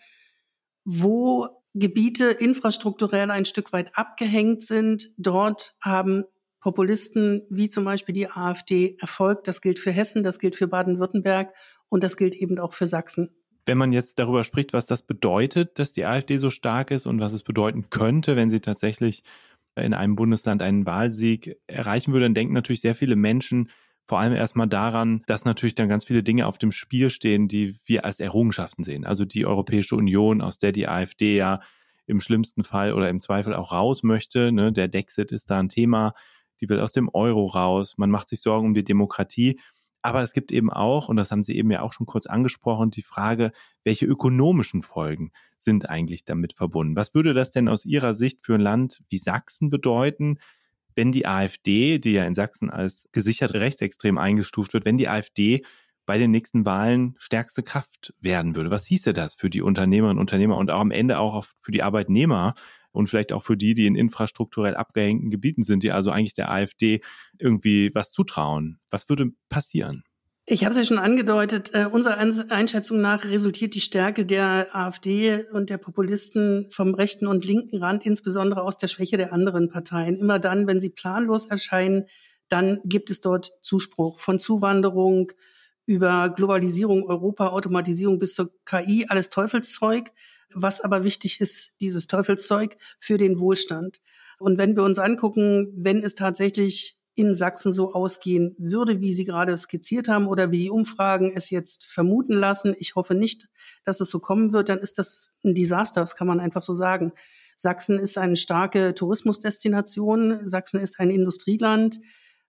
Wo Gebiete infrastrukturell ein Stück weit abgehängt sind. Dort haben Populisten wie zum Beispiel die AfD Erfolg. Das gilt für Hessen, das gilt für Baden-Württemberg und das gilt eben auch für Sachsen. Wenn man jetzt darüber spricht, was das bedeutet, dass die AfD so stark ist und was es bedeuten könnte, wenn sie tatsächlich in einem Bundesland einen Wahlsieg erreichen würde, dann denken natürlich sehr viele Menschen, vor allem erstmal daran, dass natürlich dann ganz viele Dinge auf dem Spiel stehen, die wir als Errungenschaften sehen. Also die Europäische Union, aus der die AfD ja im schlimmsten Fall oder im Zweifel auch raus möchte. Ne? Der Dexit ist da ein Thema. Die will aus dem Euro raus. Man macht sich Sorgen um die Demokratie. Aber es gibt eben auch, und das haben Sie eben ja auch schon kurz angesprochen, die Frage, welche ökonomischen Folgen sind eigentlich damit verbunden? Was würde das denn aus Ihrer Sicht für ein Land wie Sachsen bedeuten, wenn die AfD, die ja in Sachsen als gesichert rechtsextrem eingestuft wird, wenn die AfD bei den nächsten Wahlen stärkste Kraft werden würde. Was hieße das für die Unternehmerinnen und Unternehmer und auch am Ende auch für die Arbeitnehmer und vielleicht auch für die, die in infrastrukturell abgehängten Gebieten sind, die also eigentlich der AfD irgendwie was zutrauen? Was würde passieren? Ich habe es ja schon angedeutet, äh, unserer Einschätzung nach resultiert die Stärke der AfD und der Populisten vom rechten und linken Rand insbesondere aus der Schwäche der anderen Parteien. Immer dann, wenn sie planlos erscheinen, dann gibt es dort Zuspruch von Zuwanderung über Globalisierung, Europa, Automatisierung bis zur KI, alles Teufelszeug. Was aber wichtig ist, dieses Teufelszeug für den Wohlstand. Und wenn wir uns angucken, wenn es tatsächlich in Sachsen so ausgehen würde, wie Sie gerade skizziert haben oder wie die Umfragen es jetzt vermuten lassen. Ich hoffe nicht, dass es so kommen wird. Dann ist das ein Desaster, das kann man einfach so sagen. Sachsen ist eine starke Tourismusdestination. Sachsen ist ein Industrieland.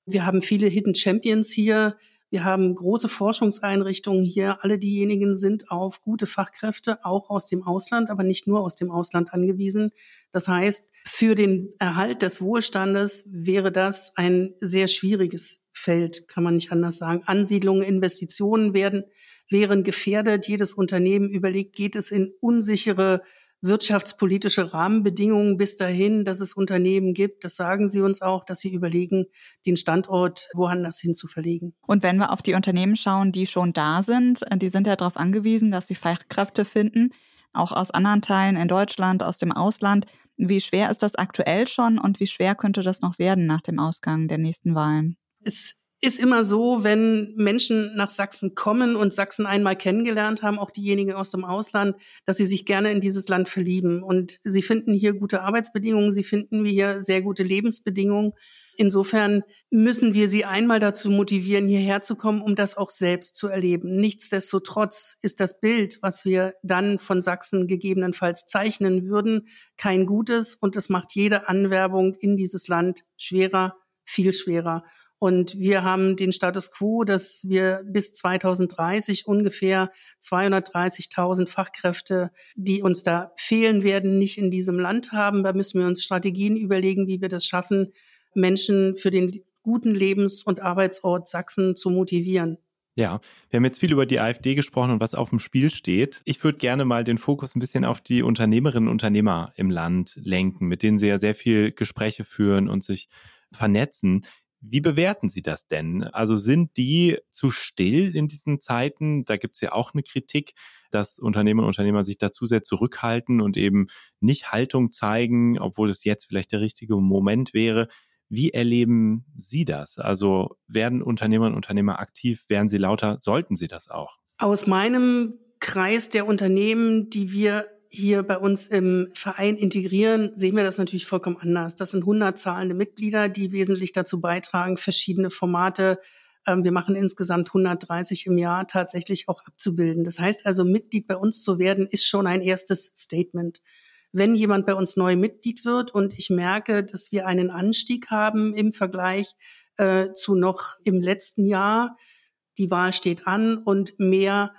Wir haben viele Hidden Champions hier. Wir haben große Forschungseinrichtungen hier. Alle diejenigen sind auf gute Fachkräfte, auch aus dem Ausland, aber nicht nur aus dem Ausland angewiesen. Das heißt, für den Erhalt des Wohlstandes wäre das ein sehr schwieriges Feld, kann man nicht anders sagen. Ansiedlungen, Investitionen werden, wären gefährdet. Jedes Unternehmen überlegt, geht es in unsichere wirtschaftspolitische Rahmenbedingungen bis dahin, dass es Unternehmen gibt. Das sagen sie uns auch, dass sie überlegen, den Standort woanders hin zu verlegen. Und wenn wir auf die Unternehmen schauen, die schon da sind, äh, die sind ja darauf angewiesen, dass sie Fachkräfte finden, auch aus anderen Teilen in Deutschland, aus dem Ausland. Wie schwer ist das aktuell schon und wie schwer könnte das noch werden nach dem Ausgang der nächsten Wahlen? Es ist immer so, wenn Menschen nach Sachsen kommen und Sachsen einmal kennengelernt haben, auch diejenigen aus dem Ausland, dass sie sich gerne in dieses Land verlieben. Und sie finden hier gute Arbeitsbedingungen, sie finden hier sehr gute Lebensbedingungen. Insofern müssen wir sie einmal dazu motivieren, hierher zu kommen, um das auch selbst zu erleben. Nichtsdestotrotz ist das Bild, was wir dann von Sachsen gegebenenfalls zeichnen würden, kein gutes und es macht jede Anwerbung in dieses Land schwerer, viel schwerer. Und wir haben den Status quo, dass wir bis 2030 ungefähr 230.000 Fachkräfte, die uns da fehlen werden, nicht in diesem Land haben. Da müssen wir uns Strategien überlegen, wie wir das schaffen, Menschen für den guten Lebens- und Arbeitsort Sachsen zu motivieren. Ja, wir haben jetzt viel über die AfD gesprochen und was auf dem Spiel steht. Ich würde gerne mal den Fokus ein bisschen auf die Unternehmerinnen und Unternehmer im Land lenken, mit denen Sie ja sehr viel Gespräche führen und sich vernetzen. Wie bewerten Sie das denn? Also sind die zu still in diesen Zeiten? Da gibt es ja auch eine Kritik, dass Unternehmerinnen und Unternehmer sich dazu sehr zurückhalten und eben nicht Haltung zeigen, obwohl es jetzt vielleicht der richtige Moment wäre. Wie erleben Sie das? Also werden Unternehmerinnen und Unternehmer aktiv? Werden sie lauter? Sollten sie das auch? Aus meinem Kreis der Unternehmen, die wir hier bei uns im Verein integrieren, sehen wir das natürlich vollkommen anders. Das sind 100 zahlende Mitglieder, die wesentlich dazu beitragen, verschiedene Formate, ähm, wir machen insgesamt 130 im Jahr, tatsächlich auch abzubilden. Das heißt also, Mitglied bei uns zu werden, ist schon ein erstes Statement. Wenn jemand bei uns neu Mitglied wird und ich merke, dass wir einen Anstieg haben im Vergleich äh, zu noch im letzten Jahr, die Wahl steht an und mehr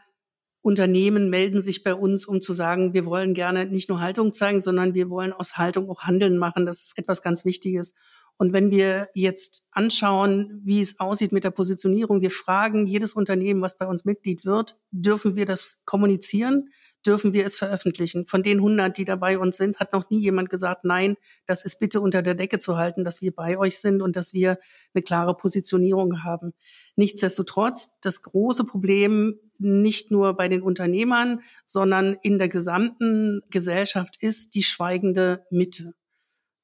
Unternehmen melden sich bei uns, um zu sagen, wir wollen gerne nicht nur Haltung zeigen, sondern wir wollen aus Haltung auch Handeln machen. Das ist etwas ganz Wichtiges. Und wenn wir jetzt anschauen, wie es aussieht mit der Positionierung, wir fragen jedes Unternehmen, was bei uns Mitglied wird, dürfen wir das kommunizieren? Dürfen wir es veröffentlichen? Von den 100, die da bei uns sind, hat noch nie jemand gesagt, nein, das ist bitte unter der Decke zu halten, dass wir bei euch sind und dass wir eine klare Positionierung haben. Nichtsdestotrotz, das große Problem nicht nur bei den Unternehmern, sondern in der gesamten Gesellschaft ist die schweigende Mitte.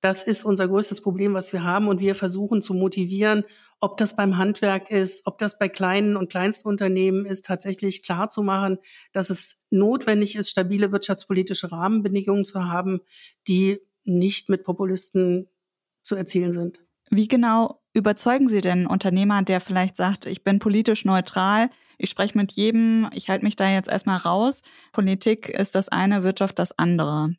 Das ist unser größtes Problem, was wir haben. Und wir versuchen zu motivieren, ob das beim Handwerk ist, ob das bei kleinen und Kleinstunternehmen ist, tatsächlich klar zu machen, dass es notwendig ist, stabile wirtschaftspolitische Rahmenbedingungen zu haben, die nicht mit Populisten zu erzielen sind. Wie genau überzeugen Sie denn Unternehmer, der vielleicht sagt, ich bin politisch neutral, ich spreche mit jedem, ich halte mich da jetzt erstmal raus. Politik ist das eine, Wirtschaft das andere.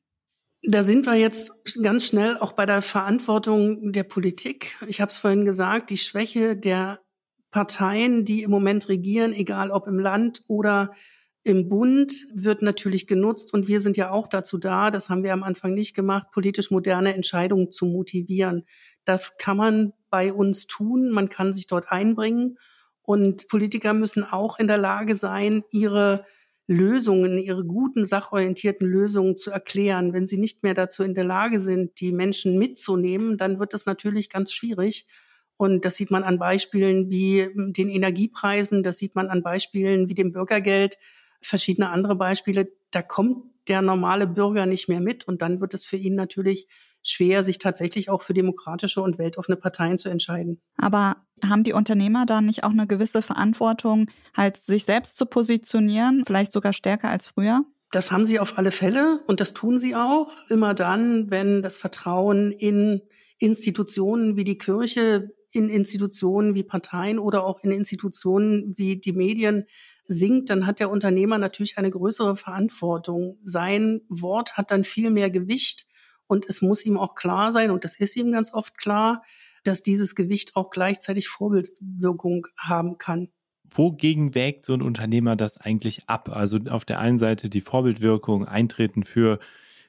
Da sind wir jetzt ganz schnell auch bei der Verantwortung der Politik. Ich habe es vorhin gesagt, die Schwäche der Parteien, die im Moment regieren, egal ob im Land oder im Bund, wird natürlich genutzt. Und wir sind ja auch dazu da, das haben wir am Anfang nicht gemacht, politisch moderne Entscheidungen zu motivieren. Das kann man bei uns tun. Man kann sich dort einbringen. Und Politiker müssen auch in der Lage sein, ihre Lösungen, ihre guten, sachorientierten Lösungen zu erklären. Wenn sie nicht mehr dazu in der Lage sind, die Menschen mitzunehmen, dann wird das natürlich ganz schwierig. Und das sieht man an Beispielen wie den Energiepreisen, das sieht man an Beispielen wie dem Bürgergeld, verschiedene andere Beispiele. Da kommt der normale Bürger nicht mehr mit und dann wird es für ihn natürlich schwer, sich tatsächlich auch für demokratische und weltoffene Parteien zu entscheiden. Aber haben die Unternehmer da nicht auch eine gewisse Verantwortung, halt sich selbst zu positionieren, vielleicht sogar stärker als früher? Das haben sie auf alle Fälle und das tun sie auch immer dann, wenn das Vertrauen in Institutionen wie die Kirche, in Institutionen wie Parteien oder auch in Institutionen wie die Medien sinkt, dann hat der Unternehmer natürlich eine größere Verantwortung. Sein Wort hat dann viel mehr Gewicht und es muss ihm auch klar sein, und das ist ihm ganz oft klar, dass dieses Gewicht auch gleichzeitig Vorbildwirkung haben kann. Wogegen wägt so ein Unternehmer das eigentlich ab? Also auf der einen Seite die Vorbildwirkung, Eintreten für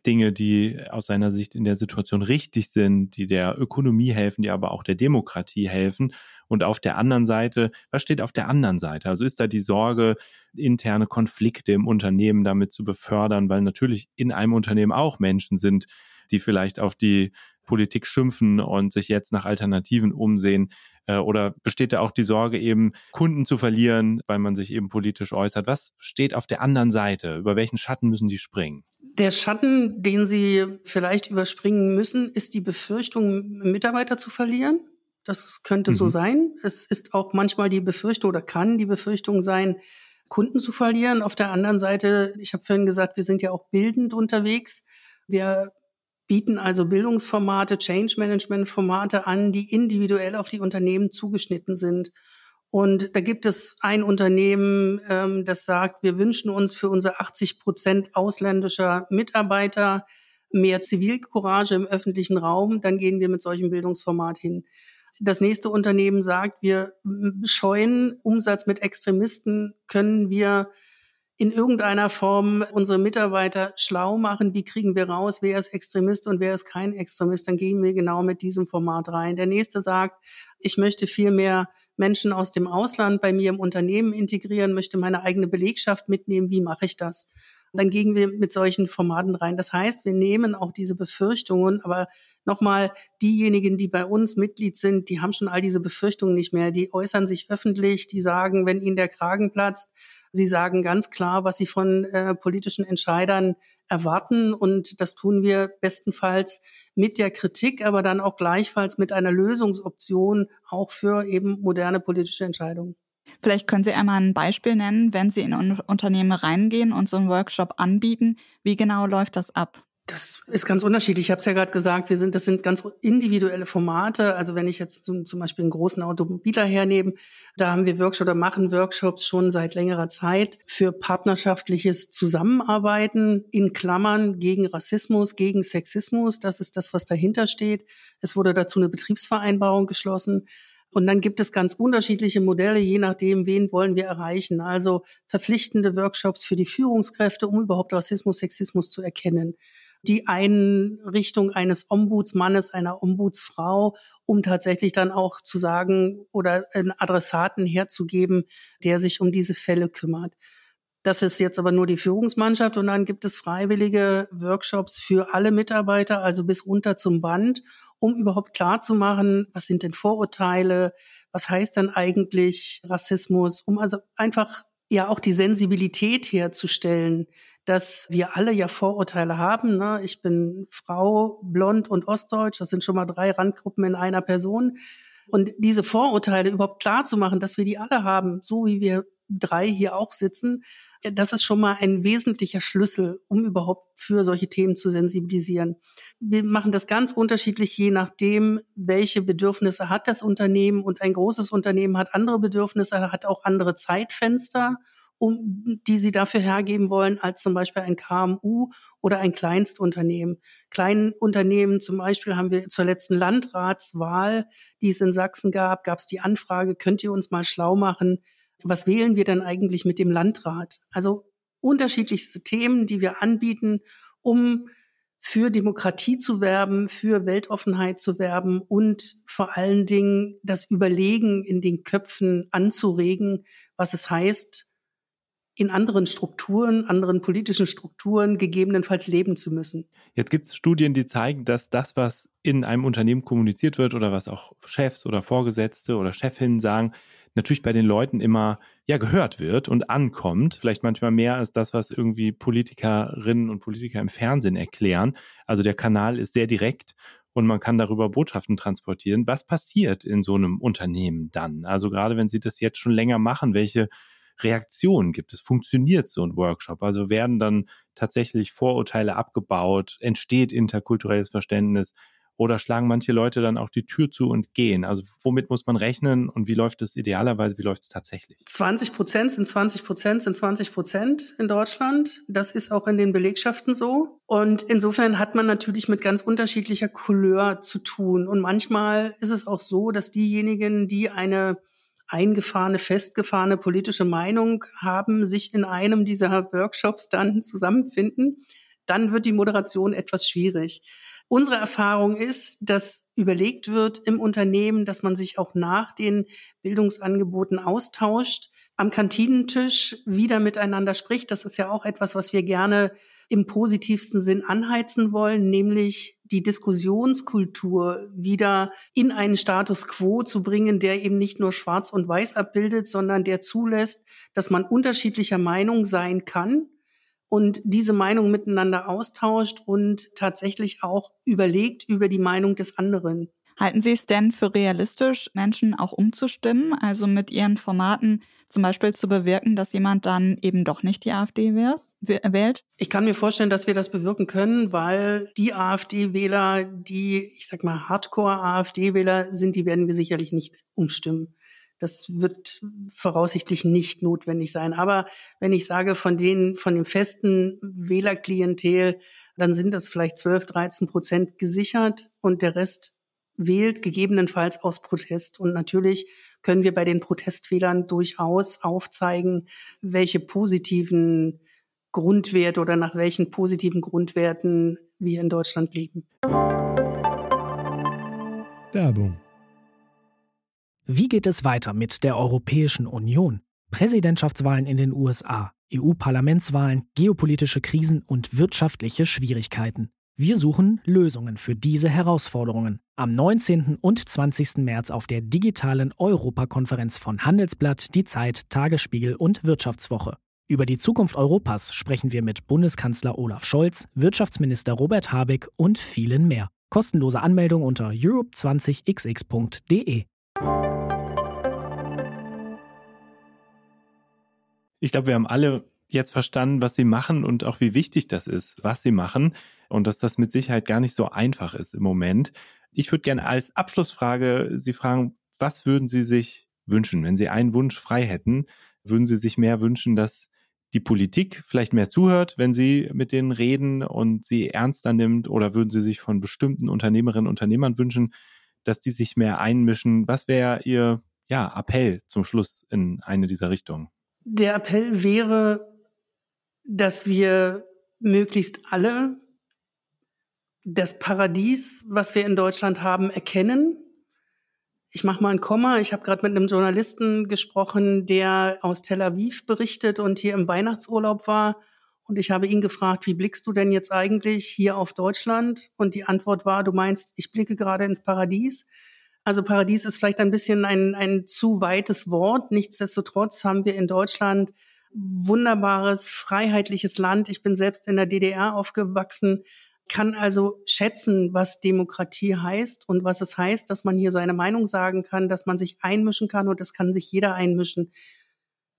Dinge, die aus seiner Sicht in der Situation richtig sind, die der Ökonomie helfen, die aber auch der Demokratie helfen. Und auf der anderen Seite, was steht auf der anderen Seite? Also ist da die Sorge, interne Konflikte im Unternehmen damit zu befördern, weil natürlich in einem Unternehmen auch Menschen sind, die vielleicht auf die Politik schimpfen und sich jetzt nach Alternativen umsehen? Äh, oder besteht da auch die Sorge, eben Kunden zu verlieren, weil man sich eben politisch äußert? Was steht auf der anderen Seite? Über welchen Schatten müssen die springen? Der Schatten, den Sie vielleicht überspringen müssen, ist die Befürchtung, Mitarbeiter zu verlieren. das könnte mhm. so sein. Es ist auch manchmal die Befürchtung oder kann die Befürchtung sein, Kunden zu verlieren. Auf der anderen Seite, ich habe vorhin gesagt, wir sind ja auch bildend unterwegs. Wir bieten also Bildungsformate, Change Management Formate an, die individuell auf die Unternehmen zugeschnitten sind. Und da gibt es ein Unternehmen, ähm, das sagt, wir wünschen uns für unsere 80 Prozent ausländischer Mitarbeiter mehr Zivilcourage im öffentlichen Raum. Dann gehen wir mit solchem Bildungsformat hin. Das nächste Unternehmen sagt, wir scheuen Umsatz mit Extremisten, können wir in irgendeiner Form unsere Mitarbeiter schlau machen. Wie kriegen wir raus, wer ist Extremist und wer ist kein Extremist? Dann gehen wir genau mit diesem Format rein. Der nächste sagt, ich möchte viel mehr Menschen aus dem Ausland bei mir im Unternehmen integrieren, möchte meine eigene Belegschaft mitnehmen. Wie mache ich das? Dann gehen wir mit solchen Formaten rein. Das heißt, wir nehmen auch diese Befürchtungen, aber nochmal, diejenigen, die bei uns Mitglied sind, die haben schon all diese Befürchtungen nicht mehr. Die äußern sich öffentlich, die sagen, wenn ihnen der Kragen platzt, Sie sagen ganz klar, was Sie von äh, politischen Entscheidern erwarten. Und das tun wir bestenfalls mit der Kritik, aber dann auch gleichfalls mit einer Lösungsoption auch für eben moderne politische Entscheidungen. Vielleicht können Sie einmal ein Beispiel nennen, wenn Sie in ein Unternehmen reingehen und so einen Workshop anbieten. Wie genau läuft das ab? Das ist ganz unterschiedlich. Ich habe es ja gerade gesagt, wir sind, das sind ganz individuelle Formate. Also wenn ich jetzt zum, zum Beispiel einen großen Automobiler hernehme, da haben wir Workshops oder machen Workshops schon seit längerer Zeit für partnerschaftliches Zusammenarbeiten in Klammern gegen Rassismus, gegen Sexismus. Das ist das, was dahinter steht. Es wurde dazu eine Betriebsvereinbarung geschlossen. Und dann gibt es ganz unterschiedliche Modelle, je nachdem, wen wollen wir erreichen. Also verpflichtende Workshops für die Führungskräfte, um überhaupt Rassismus, Sexismus zu erkennen die Einrichtung eines Ombudsmannes, einer Ombudsfrau, um tatsächlich dann auch zu sagen oder einen Adressaten herzugeben, der sich um diese Fälle kümmert. Das ist jetzt aber nur die Führungsmannschaft und dann gibt es freiwillige Workshops für alle Mitarbeiter, also bis runter zum Band, um überhaupt klar zu machen, was sind denn Vorurteile, was heißt dann eigentlich Rassismus, um also einfach ja auch die Sensibilität herzustellen, dass wir alle ja Vorurteile haben. Ne? Ich bin Frau, blond und ostdeutsch. Das sind schon mal drei Randgruppen in einer Person. Und diese Vorurteile überhaupt klar zu machen, dass wir die alle haben, so wie wir drei hier auch sitzen, das ist schon mal ein wesentlicher Schlüssel, um überhaupt für solche Themen zu sensibilisieren. Wir machen das ganz unterschiedlich, je nachdem, welche Bedürfnisse hat das Unternehmen. Und ein großes Unternehmen hat andere Bedürfnisse, hat auch andere Zeitfenster um, die sie dafür hergeben wollen, als zum Beispiel ein KMU oder ein Kleinstunternehmen. Kleinen Unternehmen, zum Beispiel haben wir zur letzten Landratswahl, die es in Sachsen gab, gab es die Anfrage, könnt ihr uns mal schlau machen, was wählen wir denn eigentlich mit dem Landrat? Also unterschiedlichste Themen, die wir anbieten, um für Demokratie zu werben, für Weltoffenheit zu werben und vor allen Dingen das Überlegen in den Köpfen anzuregen, was es heißt, in anderen Strukturen, anderen politischen Strukturen gegebenenfalls leben zu müssen. Jetzt gibt es Studien, die zeigen, dass das, was in einem Unternehmen kommuniziert wird oder was auch Chefs oder Vorgesetzte oder Chefinnen sagen, natürlich bei den Leuten immer ja gehört wird und ankommt. Vielleicht manchmal mehr als das, was irgendwie Politikerinnen und Politiker im Fernsehen erklären. Also der Kanal ist sehr direkt und man kann darüber Botschaften transportieren. Was passiert in so einem Unternehmen dann? Also gerade wenn Sie das jetzt schon länger machen, welche Reaktionen gibt es? Funktioniert so ein Workshop? Also werden dann tatsächlich Vorurteile abgebaut? Entsteht interkulturelles Verständnis? Oder schlagen manche Leute dann auch die Tür zu und gehen? Also womit muss man rechnen und wie läuft es idealerweise, wie läuft es tatsächlich? 20 Prozent sind 20 Prozent sind 20 Prozent in Deutschland. Das ist auch in den Belegschaften so. Und insofern hat man natürlich mit ganz unterschiedlicher Couleur zu tun. Und manchmal ist es auch so, dass diejenigen, die eine eingefahrene, festgefahrene politische Meinung haben, sich in einem dieser Workshops dann zusammenfinden, dann wird die Moderation etwas schwierig. Unsere Erfahrung ist, dass überlegt wird im Unternehmen, dass man sich auch nach den Bildungsangeboten austauscht, am Kantinentisch wieder miteinander spricht. Das ist ja auch etwas, was wir gerne im positivsten Sinn anheizen wollen, nämlich die Diskussionskultur wieder in einen Status quo zu bringen, der eben nicht nur schwarz und weiß abbildet, sondern der zulässt, dass man unterschiedlicher Meinung sein kann und diese Meinung miteinander austauscht und tatsächlich auch überlegt über die Meinung des anderen. Halten Sie es denn für realistisch, Menschen auch umzustimmen, also mit Ihren Formaten zum Beispiel zu bewirken, dass jemand dann eben doch nicht die AfD wählt? Ich kann mir vorstellen, dass wir das bewirken können, weil die AfD-Wähler, die, ich sag mal, Hardcore-AfD-Wähler sind, die werden wir sicherlich nicht umstimmen. Das wird voraussichtlich nicht notwendig sein. Aber wenn ich sage, von denen, von dem festen Wählerklientel, dann sind das vielleicht 12, 13 Prozent gesichert und der Rest wählt, gegebenenfalls aus Protest. Und natürlich können wir bei den Protestwählern durchaus aufzeigen, welche positiven Grundwerte oder nach welchen positiven Grundwerten wir in Deutschland leben. Werbung. Wie geht es weiter mit der Europäischen Union? Präsidentschaftswahlen in den USA, EU-Parlamentswahlen, geopolitische Krisen und wirtschaftliche Schwierigkeiten. Wir suchen Lösungen für diese Herausforderungen. Am 19. und 20. März auf der digitalen Europakonferenz von Handelsblatt, Die Zeit, Tagesspiegel und Wirtschaftswoche. Über die Zukunft Europas sprechen wir mit Bundeskanzler Olaf Scholz, Wirtschaftsminister Robert Habeck und vielen mehr. Kostenlose Anmeldung unter europe20xx.de. Ich glaube, wir haben alle jetzt verstanden, was sie machen und auch wie wichtig das ist, was sie machen und dass das mit Sicherheit gar nicht so einfach ist im Moment. Ich würde gerne als Abschlussfrage Sie fragen, was würden Sie sich wünschen, wenn Sie einen Wunsch frei hätten? Würden Sie sich mehr wünschen, dass die Politik vielleicht mehr zuhört, wenn Sie mit denen reden und sie ernster nimmt? Oder würden Sie sich von bestimmten Unternehmerinnen und Unternehmern wünschen, dass die sich mehr einmischen? Was wäre Ihr ja, Appell zum Schluss in eine dieser Richtungen? Der Appell wäre, dass wir möglichst alle das Paradies, was wir in Deutschland haben, erkennen. Ich mache mal ein Komma. Ich habe gerade mit einem Journalisten gesprochen, der aus Tel Aviv berichtet und hier im Weihnachtsurlaub war. Und ich habe ihn gefragt, wie blickst du denn jetzt eigentlich hier auf Deutschland? Und die Antwort war, du meinst, ich blicke gerade ins Paradies. Also Paradies ist vielleicht ein bisschen ein, ein zu weites Wort. Nichtsdestotrotz haben wir in Deutschland wunderbares, freiheitliches Land. Ich bin selbst in der DDR aufgewachsen kann also schätzen, was Demokratie heißt und was es heißt, dass man hier seine Meinung sagen kann, dass man sich einmischen kann und das kann sich jeder einmischen.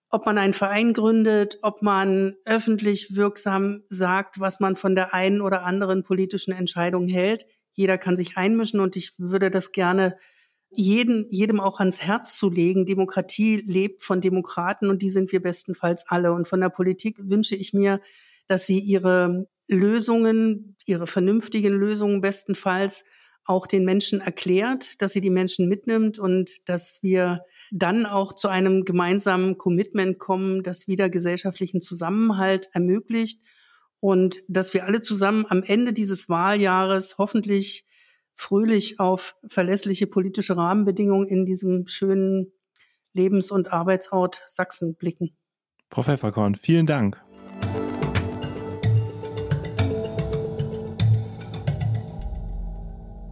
Ob man einen Verein gründet, ob man öffentlich wirksam sagt, was man von der einen oder anderen politischen Entscheidung hält, jeder kann sich einmischen und ich würde das gerne jedem, jedem auch ans Herz zu legen. Demokratie lebt von Demokraten und die sind wir bestenfalls alle. Und von der Politik wünsche ich mir, dass sie ihre Lösungen, ihre vernünftigen Lösungen bestenfalls auch den Menschen erklärt, dass sie die Menschen mitnimmt und dass wir dann auch zu einem gemeinsamen Commitment kommen, das wieder gesellschaftlichen Zusammenhalt ermöglicht und dass wir alle zusammen am Ende dieses Wahljahres hoffentlich fröhlich auf verlässliche politische Rahmenbedingungen in diesem schönen Lebens- und Arbeitsort Sachsen blicken. Frau Pfefferkorn, vielen Dank.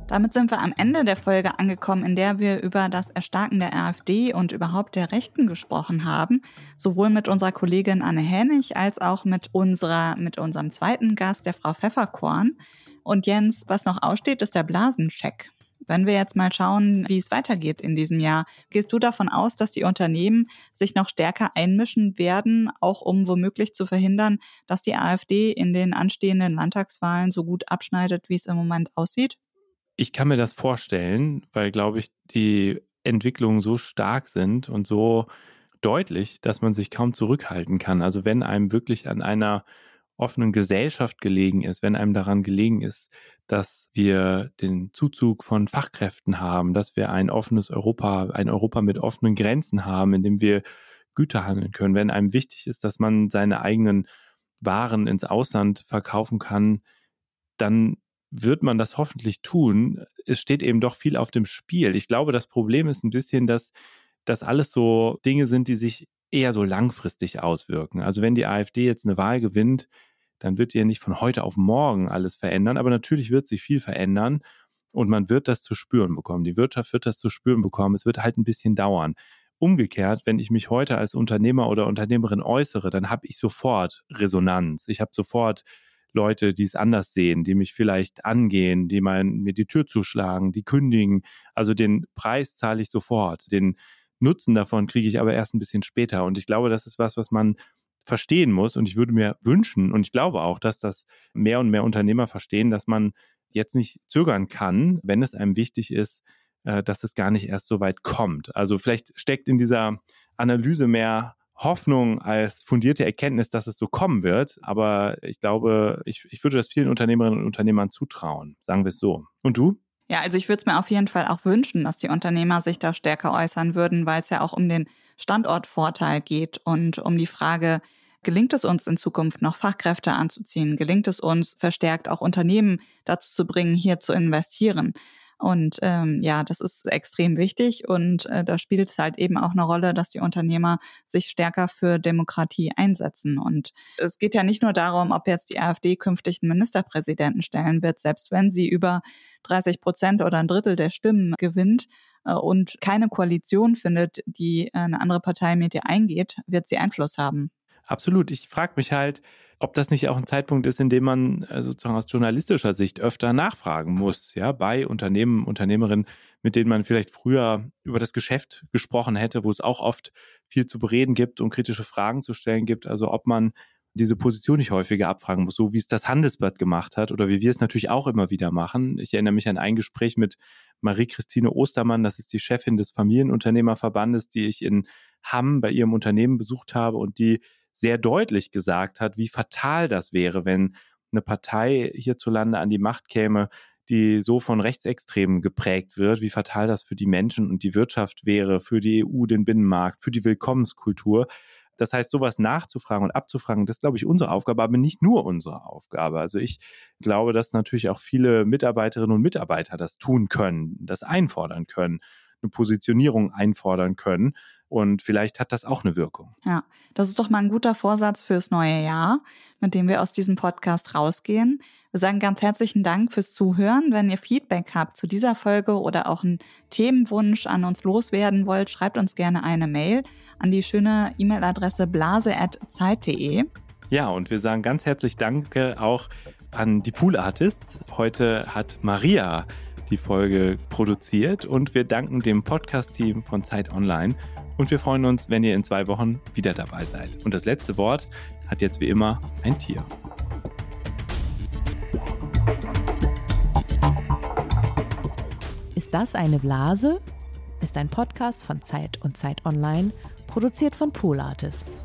Damit sind wir am Ende der Folge angekommen, in der wir über das Erstarken der AfD und überhaupt der Rechten gesprochen haben. Sowohl mit unserer Kollegin Anne Hennig als auch mit unserer, mit unserem zweiten Gast, der Frau Pfefferkorn. Und Jens, was noch aussteht, ist der Blasencheck. Wenn wir jetzt mal schauen, wie es weitergeht in diesem Jahr, gehst du davon aus, dass die Unternehmen sich noch stärker einmischen werden, auch um womöglich zu verhindern, dass die AfD in den anstehenden Landtagswahlen so gut abschneidet, wie es im Moment aussieht? Ich kann mir das vorstellen, weil, glaube ich, die Entwicklungen so stark sind und so deutlich, dass man sich kaum zurückhalten kann. Also wenn einem wirklich an einer offenen Gesellschaft gelegen ist, wenn einem daran gelegen ist, dass wir den Zuzug von Fachkräften haben, dass wir ein offenes Europa, ein Europa mit offenen Grenzen haben, in dem wir Güter handeln können, wenn einem wichtig ist, dass man seine eigenen Waren ins Ausland verkaufen kann, dann wird man das hoffentlich tun. Es steht eben doch viel auf dem Spiel. Ich glaube, das Problem ist ein bisschen, dass das alles so Dinge sind, die sich eher so langfristig auswirken. Also wenn die AfD jetzt eine Wahl gewinnt, dann wird ja nicht von heute auf morgen alles verändern, aber natürlich wird sich viel verändern und man wird das zu spüren bekommen. Die Wirtschaft wird das zu spüren bekommen. Es wird halt ein bisschen dauern. Umgekehrt, wenn ich mich heute als Unternehmer oder Unternehmerin äußere, dann habe ich sofort Resonanz. Ich habe sofort Leute, die es anders sehen, die mich vielleicht angehen, die mein, mir die Tür zuschlagen, die kündigen. Also den Preis zahle ich sofort. Den Nutzen davon kriege ich aber erst ein bisschen später. Und ich glaube, das ist was, was man verstehen muss. Und ich würde mir wünschen, und ich glaube auch, dass das mehr und mehr Unternehmer verstehen, dass man jetzt nicht zögern kann, wenn es einem wichtig ist, äh, dass es gar nicht erst so weit kommt. Also vielleicht steckt in dieser Analyse mehr Hoffnung als fundierte Erkenntnis, dass es so kommen wird. Aber ich glaube, ich, ich würde das vielen Unternehmerinnen und Unternehmern zutrauen, sagen wir es so. Und du? Ja, also ich würde es mir auf jeden Fall auch wünschen, dass die Unternehmer sich da stärker äußern würden, weil es ja auch um den Standortvorteil geht und um die Frage, gelingt es uns in Zukunft noch Fachkräfte anzuziehen? Gelingt es uns verstärkt auch Unternehmen dazu zu bringen, hier zu investieren? Und ähm, ja, das ist extrem wichtig und äh, da spielt es halt eben auch eine Rolle, dass die Unternehmer sich stärker für Demokratie einsetzen. Und es geht ja nicht nur darum, ob jetzt die AfD künftig einen Ministerpräsidenten stellen wird, selbst wenn sie über 30 Prozent oder ein Drittel der Stimmen gewinnt äh, und keine Koalition findet, die äh, eine andere Partei mit ihr eingeht, wird sie Einfluss haben. Absolut. Ich frage mich halt, ob das nicht auch ein Zeitpunkt ist, in dem man äh, sozusagen aus journalistischer Sicht öfter nachfragen muss, ja, bei Unternehmen, Unternehmerinnen, mit denen man vielleicht früher über das Geschäft gesprochen hätte, wo es auch oft viel zu bereden gibt und kritische Fragen zu stellen gibt. Also ob man diese Position nicht häufiger abfragen muss, so wie es das Handelsblatt gemacht hat oder wie wir es natürlich auch immer wieder machen. Ich erinnere mich an ein Gespräch mit Marie-Christine Ostermann, das ist die Chefin des Familienunternehmerverbandes, die ich in Hamm bei ihrem Unternehmen besucht habe und die sehr deutlich gesagt hat, wie fatal das wäre, wenn eine Partei hierzulande an die Macht käme, die so von Rechtsextremen geprägt wird, wie fatal das für die Menschen und die Wirtschaft wäre, für die EU, den Binnenmarkt, für die Willkommenskultur. Das heißt, sowas nachzufragen und abzufragen, das ist, glaube ich, unsere Aufgabe, aber nicht nur unsere Aufgabe. Also ich glaube, dass natürlich auch viele Mitarbeiterinnen und Mitarbeiter das tun können, das einfordern können, eine Positionierung einfordern können. Und vielleicht hat das auch eine Wirkung. Ja, das ist doch mal ein guter Vorsatz fürs neue Jahr, mit dem wir aus diesem Podcast rausgehen. Wir sagen ganz herzlichen Dank fürs Zuhören. Wenn ihr Feedback habt zu dieser Folge oder auch einen Themenwunsch an uns loswerden wollt, schreibt uns gerne eine Mail an die schöne E-Mail-Adresse blase.zeit.de. Ja, und wir sagen ganz herzlich Danke auch an die Pool Artists. Heute hat Maria die Folge produziert und wir danken dem Podcast-Team von Zeit Online und wir freuen uns, wenn ihr in zwei Wochen wieder dabei seid. Und das letzte Wort hat jetzt wie immer ein Tier. Ist das eine Blase? Ist ein Podcast von Zeit und Zeit Online, produziert von Pool Artists.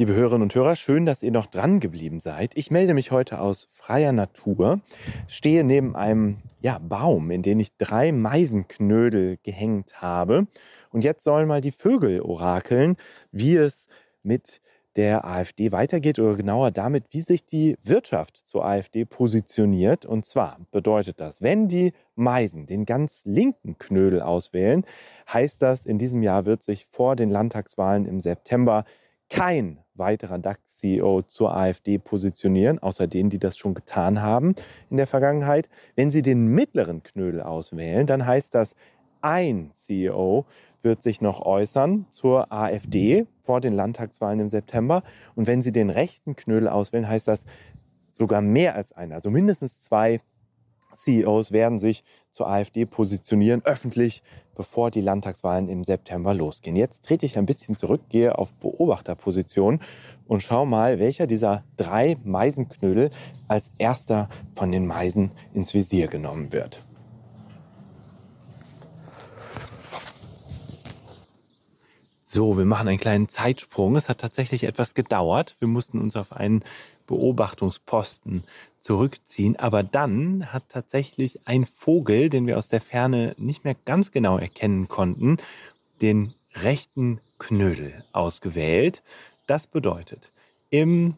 Liebe Hörerinnen und Hörer, schön, dass ihr noch dran geblieben seid. Ich melde mich heute aus freier Natur, stehe neben einem ja, Baum, in den ich drei Meisenknödel gehängt habe. Und jetzt sollen mal die Vögel orakeln, wie es mit der AfD weitergeht oder genauer damit, wie sich die Wirtschaft zur AfD positioniert. Und zwar bedeutet das, wenn die Meisen den ganz linken Knödel auswählen, heißt das, in diesem Jahr wird sich vor den Landtagswahlen im September kein weiterer DAX-CEO zur AfD positionieren, außer denen, die das schon getan haben in der Vergangenheit. Wenn Sie den mittleren Knödel auswählen, dann heißt das, ein CEO wird sich noch äußern zur AfD vor den Landtagswahlen im September. Und wenn Sie den rechten Knödel auswählen, heißt das sogar mehr als einer, also mindestens zwei CEOs werden sich zur AfD positionieren, öffentlich, bevor die Landtagswahlen im September losgehen. Jetzt trete ich ein bisschen zurück, gehe auf Beobachterposition und schau mal, welcher dieser drei Meisenknödel als erster von den Meisen ins Visier genommen wird. So, wir machen einen kleinen Zeitsprung. Es hat tatsächlich etwas gedauert. Wir mussten uns auf einen Beobachtungsposten zurückziehen. Aber dann hat tatsächlich ein Vogel, den wir aus der Ferne nicht mehr ganz genau erkennen konnten, den rechten Knödel ausgewählt. Das bedeutet, in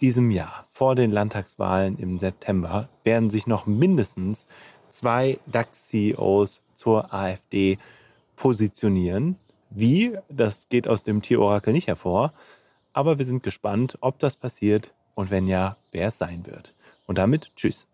diesem Jahr vor den Landtagswahlen im September werden sich noch mindestens zwei DAX-CEOs zur AfD positionieren. Wie, das geht aus dem Tierorakel nicht hervor, aber wir sind gespannt, ob das passiert und wenn ja, wer es sein wird. Und damit tschüss.